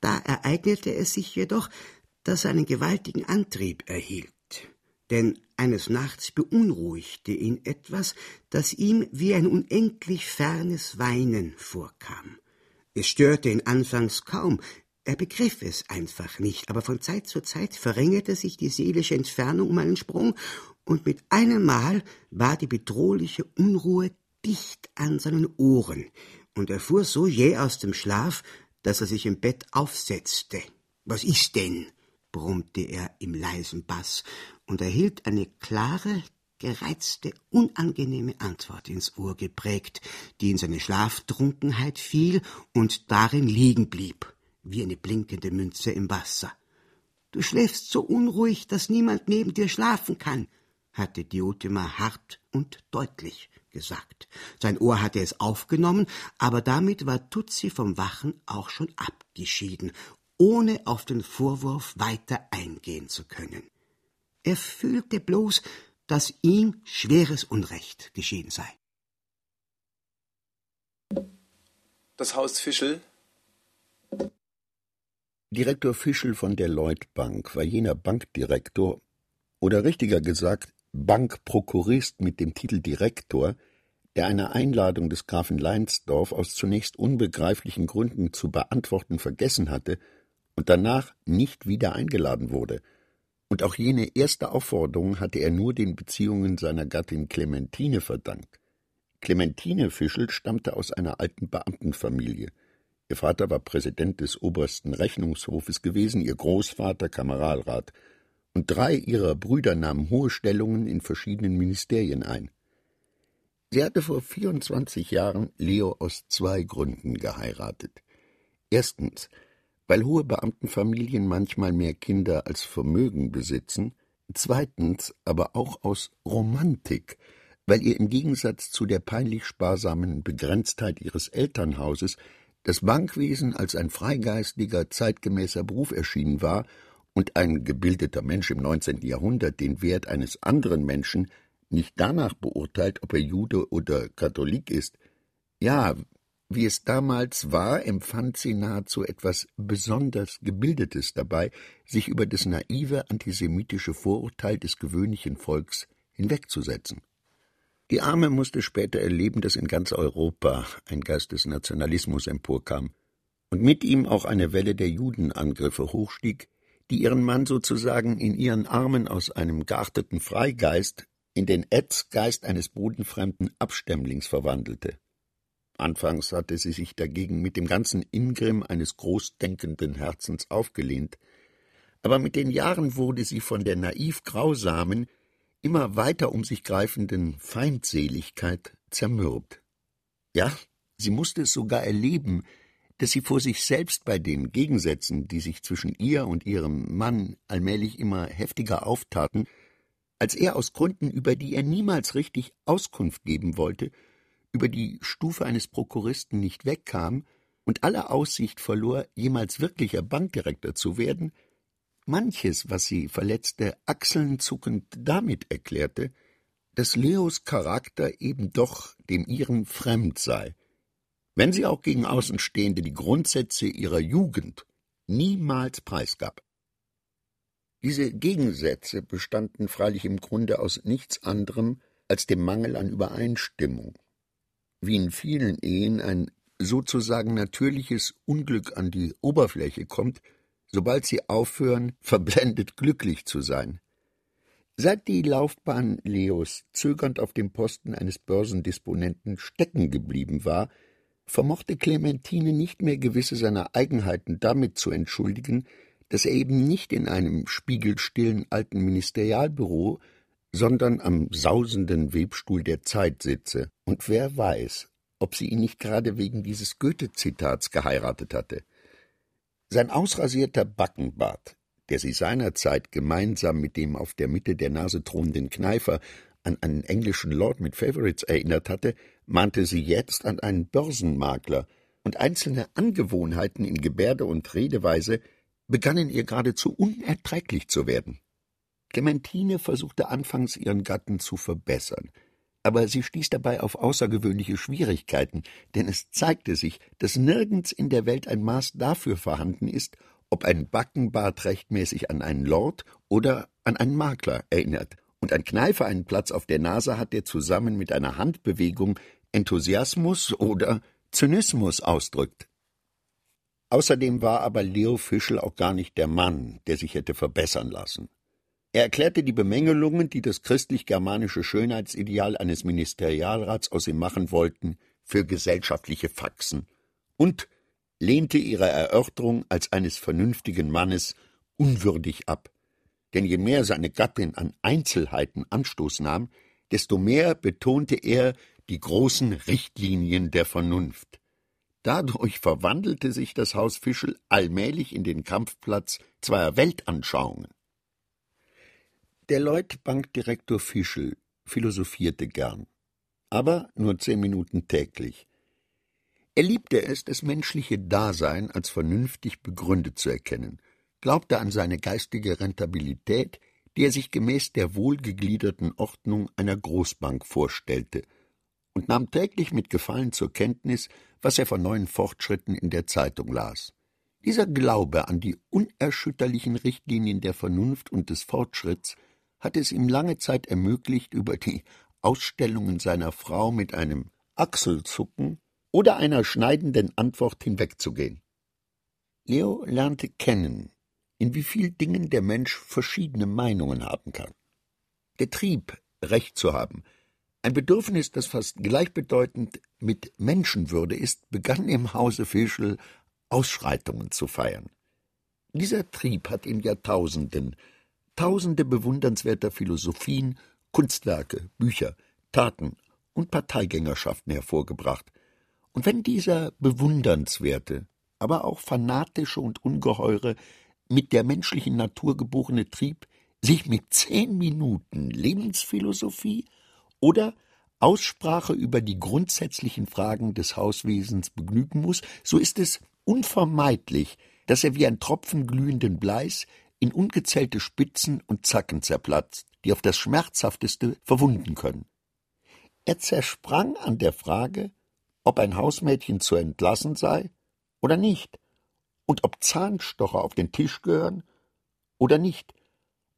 Da ereignete es sich jedoch, dass er einen gewaltigen Antrieb erhielt. Denn eines Nachts beunruhigte ihn etwas, das ihm wie ein unendlich fernes Weinen vorkam. Es störte ihn anfangs kaum, er begriff es einfach nicht, aber von Zeit zu Zeit verringerte sich die seelische Entfernung um einen Sprung, und mit einem Mal war die bedrohliche Unruhe dicht an seinen Ohren, und er fuhr so jäh aus dem Schlaf, dass er sich im Bett aufsetzte. Was ist denn? brummte er im leisen Bass und erhielt eine klare, gereizte, unangenehme Antwort ins Ohr geprägt, die in seine Schlaftrunkenheit fiel und darin liegen blieb wie eine blinkende Münze im Wasser. Du schläfst so unruhig, dass niemand neben dir schlafen kann, hatte Diotima hart und deutlich gesagt. Sein Ohr hatte es aufgenommen, aber damit war Tutsi vom Wachen auch schon abgeschieden, ohne auf den Vorwurf weiter eingehen zu können. Er fühlte bloß, dass ihm schweres Unrecht geschehen sei. Das Haus Fischel Direktor Fischel von der Lloyd Bank war jener Bankdirektor, oder richtiger gesagt Bankprokurist mit dem Titel Direktor, der eine Einladung des Grafen Leinsdorf aus zunächst unbegreiflichen Gründen zu beantworten vergessen hatte und danach nicht wieder eingeladen wurde. Und auch jene erste Aufforderung hatte er nur den Beziehungen seiner Gattin Clementine verdankt. Clementine Fischel stammte aus einer alten Beamtenfamilie. Ihr Vater war Präsident des obersten Rechnungshofes gewesen, ihr Großvater Kameralrat, und drei ihrer Brüder nahmen hohe Stellungen in verschiedenen Ministerien ein. Sie hatte vor 24 Jahren Leo aus zwei Gründen geheiratet. Erstens, weil hohe Beamtenfamilien manchmal mehr Kinder als Vermögen besitzen, zweitens aber auch aus Romantik, weil ihr im Gegensatz zu der peinlich sparsamen Begrenztheit ihres Elternhauses das Bankwesen als ein freigeistiger, zeitgemäßer Beruf erschienen war und ein gebildeter Mensch im 19. Jahrhundert den Wert eines anderen Menschen nicht danach beurteilt, ob er Jude oder Katholik ist. Ja, wie es damals war, empfand sie nahezu etwas besonders Gebildetes dabei, sich über das naive antisemitische Vorurteil des gewöhnlichen Volks hinwegzusetzen. Die Arme musste später erleben, dass in ganz Europa ein Geist des Nationalismus emporkam und mit ihm auch eine Welle der Judenangriffe hochstieg, die ihren Mann sozusagen in ihren Armen aus einem geachteten Freigeist in den Etzgeist eines bodenfremden Abstämmlings verwandelte. Anfangs hatte sie sich dagegen mit dem ganzen Ingrimm eines großdenkenden Herzens aufgelehnt, aber mit den Jahren wurde sie von der naiv grausamen, immer weiter um sich greifenden Feindseligkeit zermürbt. Ja, sie musste es sogar erleben, dass sie vor sich selbst bei den Gegensätzen, die sich zwischen ihr und ihrem Mann allmählich immer heftiger auftaten, als er aus Gründen, über die er niemals richtig Auskunft geben wollte, über die Stufe eines Prokuristen nicht wegkam und alle Aussicht verlor, jemals wirklicher Bankdirektor zu werden, manches, was sie verletzte, achselnzuckend damit erklärte, dass Leos Charakter eben doch dem ihren fremd sei, wenn sie auch gegen Außenstehende die Grundsätze ihrer Jugend niemals preisgab. Diese Gegensätze bestanden freilich im Grunde aus nichts anderem als dem Mangel an Übereinstimmung. Wie in vielen Ehen ein sozusagen natürliches Unglück an die Oberfläche kommt, sobald sie aufhören, verblendet glücklich zu sein. Seit die Laufbahn Leos zögernd auf dem Posten eines Börsendisponenten stecken geblieben war, vermochte Clementine nicht mehr gewisse seiner Eigenheiten damit zu entschuldigen, dass er eben nicht in einem spiegelstillen alten Ministerialbüro, sondern am sausenden Webstuhl der Zeit sitze, und wer weiß, ob sie ihn nicht gerade wegen dieses Goethe-Zitats geheiratet hatte. Sein ausrasierter Backenbart, der sie seinerzeit gemeinsam mit dem auf der Mitte der Nase thronenden Kneifer an einen englischen Lord mit Favorites erinnert hatte, mahnte sie jetzt an einen Börsenmakler, und einzelne Angewohnheiten in Gebärde und Redeweise begannen ihr geradezu unerträglich zu werden. Clementine versuchte anfangs ihren Gatten zu verbessern, aber sie stieß dabei auf außergewöhnliche Schwierigkeiten, denn es zeigte sich, dass nirgends in der Welt ein Maß dafür vorhanden ist, ob ein Backenbart rechtmäßig an einen Lord oder an einen Makler erinnert, und ein Kneifer einen Platz auf der Nase hat, der zusammen mit einer Handbewegung Enthusiasmus oder Zynismus ausdrückt. Außerdem war aber Leo Fischel auch gar nicht der Mann, der sich hätte verbessern lassen. Er erklärte die Bemängelungen, die das christlich-germanische Schönheitsideal eines Ministerialrats aus ihm machen wollten, für gesellschaftliche Faxen und lehnte ihre Erörterung als eines vernünftigen Mannes unwürdig ab denn je mehr seine Gattin an Einzelheiten Anstoß nahm, desto mehr betonte er die großen Richtlinien der Vernunft. Dadurch verwandelte sich das Haus Fischel allmählich in den Kampfplatz zweier Weltanschauungen. Der Lloyd-Bankdirektor Fischel philosophierte gern, aber nur zehn Minuten täglich. Er liebte es, das menschliche Dasein als vernünftig begründet zu erkennen glaubte an seine geistige Rentabilität, die er sich gemäß der wohlgegliederten Ordnung einer Großbank vorstellte, und nahm täglich mit Gefallen zur Kenntnis, was er von neuen Fortschritten in der Zeitung las. Dieser Glaube an die unerschütterlichen Richtlinien der Vernunft und des Fortschritts hatte es ihm lange Zeit ermöglicht, über die Ausstellungen seiner Frau mit einem Achselzucken oder einer schneidenden Antwort hinwegzugehen. Leo lernte kennen, in wie vielen Dingen der Mensch verschiedene Meinungen haben kann. Der Trieb, Recht zu haben, ein Bedürfnis, das fast gleichbedeutend mit Menschenwürde ist, begann im Hause Fischl Ausschreitungen zu feiern. Dieser Trieb hat in Jahrtausenden tausende bewundernswerter Philosophien, Kunstwerke, Bücher, Taten und Parteigängerschaften hervorgebracht. Und wenn dieser bewundernswerte, aber auch fanatische und ungeheure mit der menschlichen Natur geborene Trieb sich mit zehn Minuten Lebensphilosophie oder Aussprache über die grundsätzlichen Fragen des Hauswesens begnügen muss, so ist es unvermeidlich, dass er wie ein Tropfen glühenden Bleis in ungezählte Spitzen und Zacken zerplatzt, die auf das Schmerzhafteste verwunden können. Er zersprang an der Frage, ob ein Hausmädchen zu entlassen sei oder nicht, und ob Zahnstocher auf den Tisch gehören oder nicht.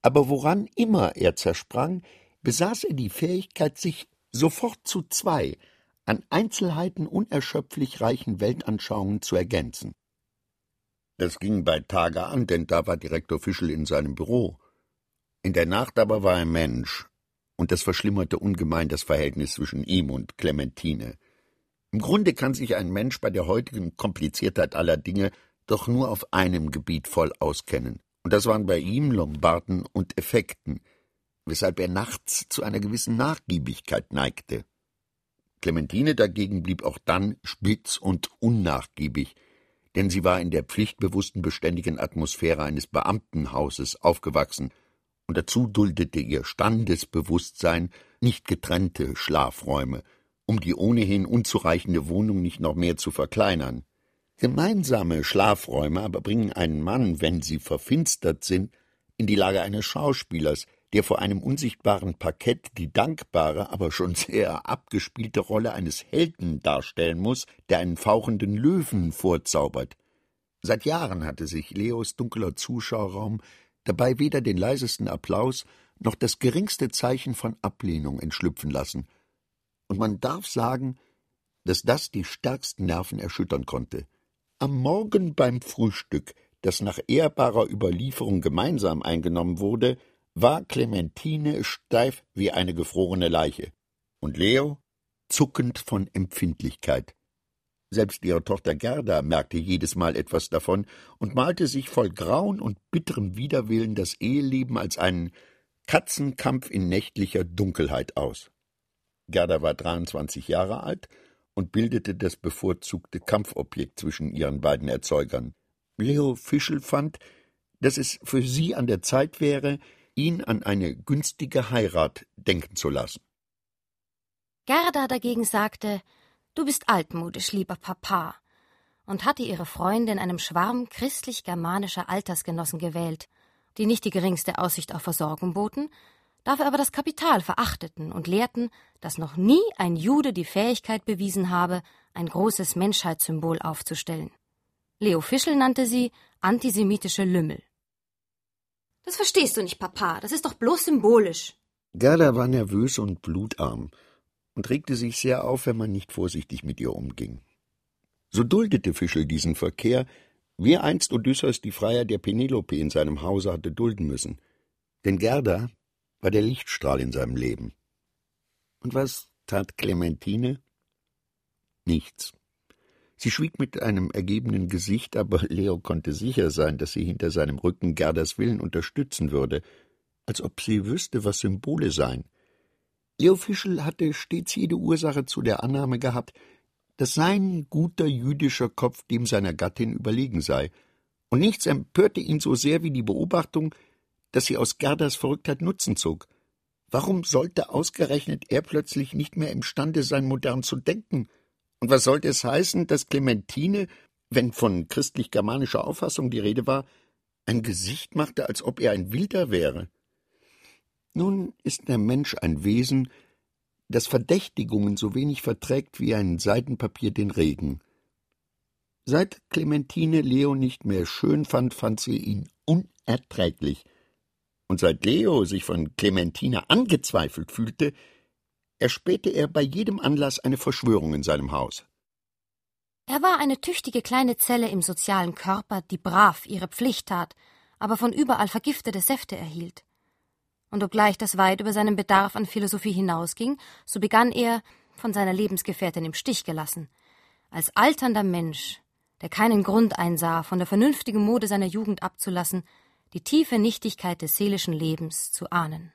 Aber woran immer er zersprang, besaß er die Fähigkeit, sich sofort zu zwei an Einzelheiten unerschöpflich reichen Weltanschauungen zu ergänzen. Das ging bei Tage an, denn da war Direktor Fischel in seinem Büro. In der Nacht aber war er Mensch, und das verschlimmerte ungemein das Verhältnis zwischen ihm und Clementine. Im Grunde kann sich ein Mensch bei der heutigen Kompliziertheit aller Dinge doch nur auf einem Gebiet voll auskennen. Und das waren bei ihm Lombarden und Effekten, weshalb er nachts zu einer gewissen Nachgiebigkeit neigte. Clementine dagegen blieb auch dann spitz und unnachgiebig, denn sie war in der pflichtbewussten, beständigen Atmosphäre eines Beamtenhauses aufgewachsen, und dazu duldete ihr Standesbewusstsein nicht getrennte Schlafräume, um die ohnehin unzureichende Wohnung nicht noch mehr zu verkleinern. Gemeinsame Schlafräume aber bringen einen Mann, wenn sie verfinstert sind, in die Lage eines Schauspielers, der vor einem unsichtbaren Parkett die dankbare, aber schon sehr abgespielte Rolle eines Helden darstellen muss, der einen fauchenden Löwen vorzaubert. Seit Jahren hatte sich Leos dunkler Zuschauerraum dabei weder den leisesten Applaus noch das geringste Zeichen von Ablehnung entschlüpfen lassen, und man darf sagen, dass das die stärksten Nerven erschüttern konnte. Am Morgen beim Frühstück, das nach ehrbarer Überlieferung gemeinsam eingenommen wurde, war Clementine steif wie eine gefrorene Leiche und Leo zuckend von Empfindlichkeit. Selbst ihre Tochter Gerda merkte jedes Mal etwas davon und malte sich voll Grauen und bitterem Widerwillen das Eheleben als einen Katzenkampf in nächtlicher Dunkelheit aus. Gerda war 23 Jahre alt und bildete das bevorzugte Kampfobjekt zwischen ihren beiden Erzeugern. Leo Fischel fand, dass es für sie an der Zeit wäre, ihn an eine günstige Heirat denken zu lassen. Gerda dagegen sagte, du bist altmodisch, lieber Papa, und hatte ihre Freunde in einem Schwarm christlich-germanischer Altersgenossen gewählt, die nicht die geringste Aussicht auf Versorgung boten, dafür aber das Kapital verachteten und lehrten, dass noch nie ein Jude die Fähigkeit bewiesen habe, ein großes Menschheitssymbol aufzustellen. Leo Fischel nannte sie antisemitische Lümmel. Das verstehst du nicht, Papa, das ist doch bloß symbolisch. Gerda war nervös und blutarm und regte sich sehr auf, wenn man nicht vorsichtig mit ihr umging. So duldete Fischel diesen Verkehr, wie einst Odysseus die Freier der Penelope in seinem Hause hatte dulden müssen. Denn Gerda war der Lichtstrahl in seinem Leben. Und was tat Clementine? Nichts. Sie schwieg mit einem ergebenen Gesicht, aber Leo konnte sicher sein, dass sie hinter seinem Rücken Gerdas Willen unterstützen würde, als ob sie wüsste, was Symbole seien. Leo Fischel hatte stets jede Ursache zu der Annahme gehabt, dass sein guter jüdischer Kopf dem seiner Gattin überlegen sei, und nichts empörte ihn so sehr wie die Beobachtung, dass sie aus Gerdas Verrücktheit Nutzen zog. Warum sollte ausgerechnet er plötzlich nicht mehr imstande sein, modern zu denken? Und was sollte es heißen, dass Clementine, wenn von christlich-germanischer Auffassung die Rede war, ein Gesicht machte, als ob er ein Wilder wäre? Nun ist der Mensch ein Wesen, das Verdächtigungen so wenig verträgt wie ein Seidenpapier den Regen. Seit Clementine Leo nicht mehr schön fand, fand sie ihn unerträglich – und seit Leo sich von Clementine angezweifelt fühlte, erspähte er bei jedem Anlass eine Verschwörung in seinem Haus. Er war eine tüchtige kleine Zelle im sozialen Körper, die brav ihre Pflicht tat, aber von überall vergiftete Säfte erhielt. Und obgleich das weit über seinen Bedarf an Philosophie hinausging, so begann er, von seiner Lebensgefährtin im Stich gelassen, als alternder Mensch, der keinen Grund einsah, von der vernünftigen Mode seiner Jugend abzulassen, die tiefe Nichtigkeit des seelischen Lebens zu ahnen.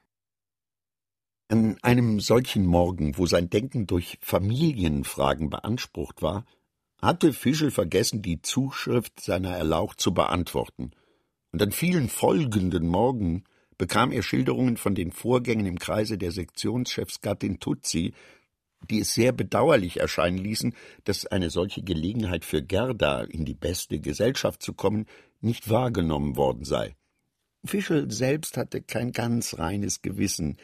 An einem solchen Morgen, wo sein Denken durch Familienfragen beansprucht war, hatte Fischel vergessen, die Zuschrift seiner Erlaucht zu beantworten, und an vielen folgenden Morgen bekam er Schilderungen von den Vorgängen im Kreise der Sektionschefsgattin Tutsi, die es sehr bedauerlich erscheinen ließen, dass eine solche Gelegenheit für Gerda in die beste Gesellschaft zu kommen nicht wahrgenommen worden sei. Fischel selbst hatte kein ganz reines Gewissen,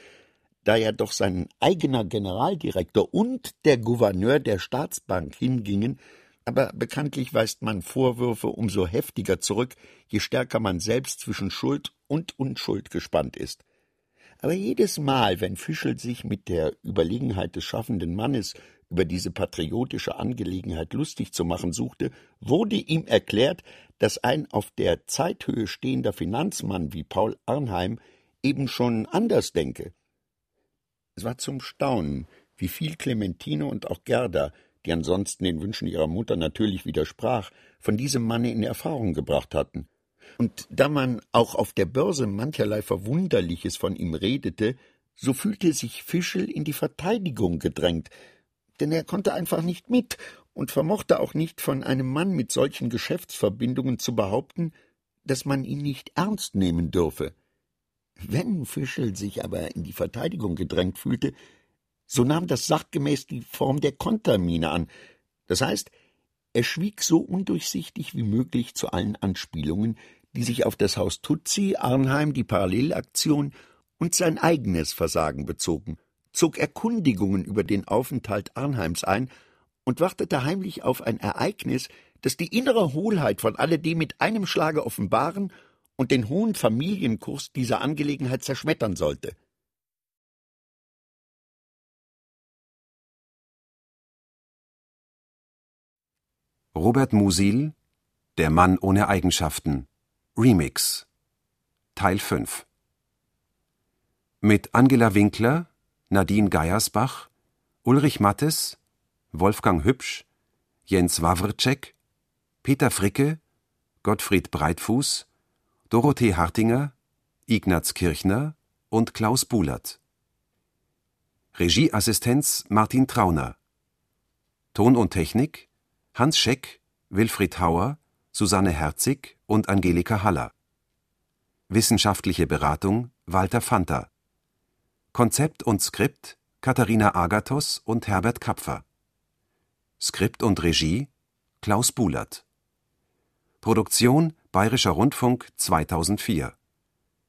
da ja doch sein eigener Generaldirektor und der Gouverneur der Staatsbank hingingen, aber bekanntlich weist man Vorwürfe umso heftiger zurück, je stärker man selbst zwischen Schuld und Unschuld gespannt ist. Aber jedes Mal, wenn Fischel sich mit der Überlegenheit des schaffenden Mannes über diese patriotische Angelegenheit lustig zu machen suchte, wurde ihm erklärt, dass ein auf der Zeithöhe stehender Finanzmann wie Paul Arnheim eben schon anders denke. Es war zum Staunen, wie viel Clementine und auch Gerda die ansonsten den Wünschen ihrer Mutter natürlich widersprach, von diesem Manne in Erfahrung gebracht hatten. Und da man auch auf der Börse mancherlei Verwunderliches von ihm redete, so fühlte sich Fischel in die Verteidigung gedrängt, denn er konnte einfach nicht mit und vermochte auch nicht von einem Mann mit solchen Geschäftsverbindungen zu behaupten, dass man ihn nicht ernst nehmen dürfe. Wenn Fischel sich aber in die Verteidigung gedrängt fühlte, so nahm das sachgemäß die Form der Kontermine an. Das heißt, er schwieg so undurchsichtig wie möglich zu allen Anspielungen, die sich auf das Haus Tutsi, Arnheim, die Parallelaktion und sein eigenes Versagen bezogen, zog Erkundigungen über den Aufenthalt Arnheims ein und wartete heimlich auf ein Ereignis, das die innere Hohlheit von alledem mit einem Schlage offenbaren und den hohen Familienkurs dieser Angelegenheit zerschmettern sollte. Robert Musil Der Mann ohne Eigenschaften Remix Teil 5 Mit Angela Winkler, Nadine Geiersbach, Ulrich Mattes, Wolfgang Hübsch, Jens Wawrczek, Peter Fricke, Gottfried Breitfuß, Dorothee Hartinger, Ignaz Kirchner und Klaus Bulert. Regieassistenz Martin Trauner. Ton und Technik Hans Scheck, Wilfried Hauer, Susanne Herzig und Angelika Haller. Wissenschaftliche Beratung Walter Fanta. Konzept und Skript Katharina Agathos und Herbert Kapfer. Skript und Regie Klaus Bulert. Produktion Bayerischer Rundfunk 2004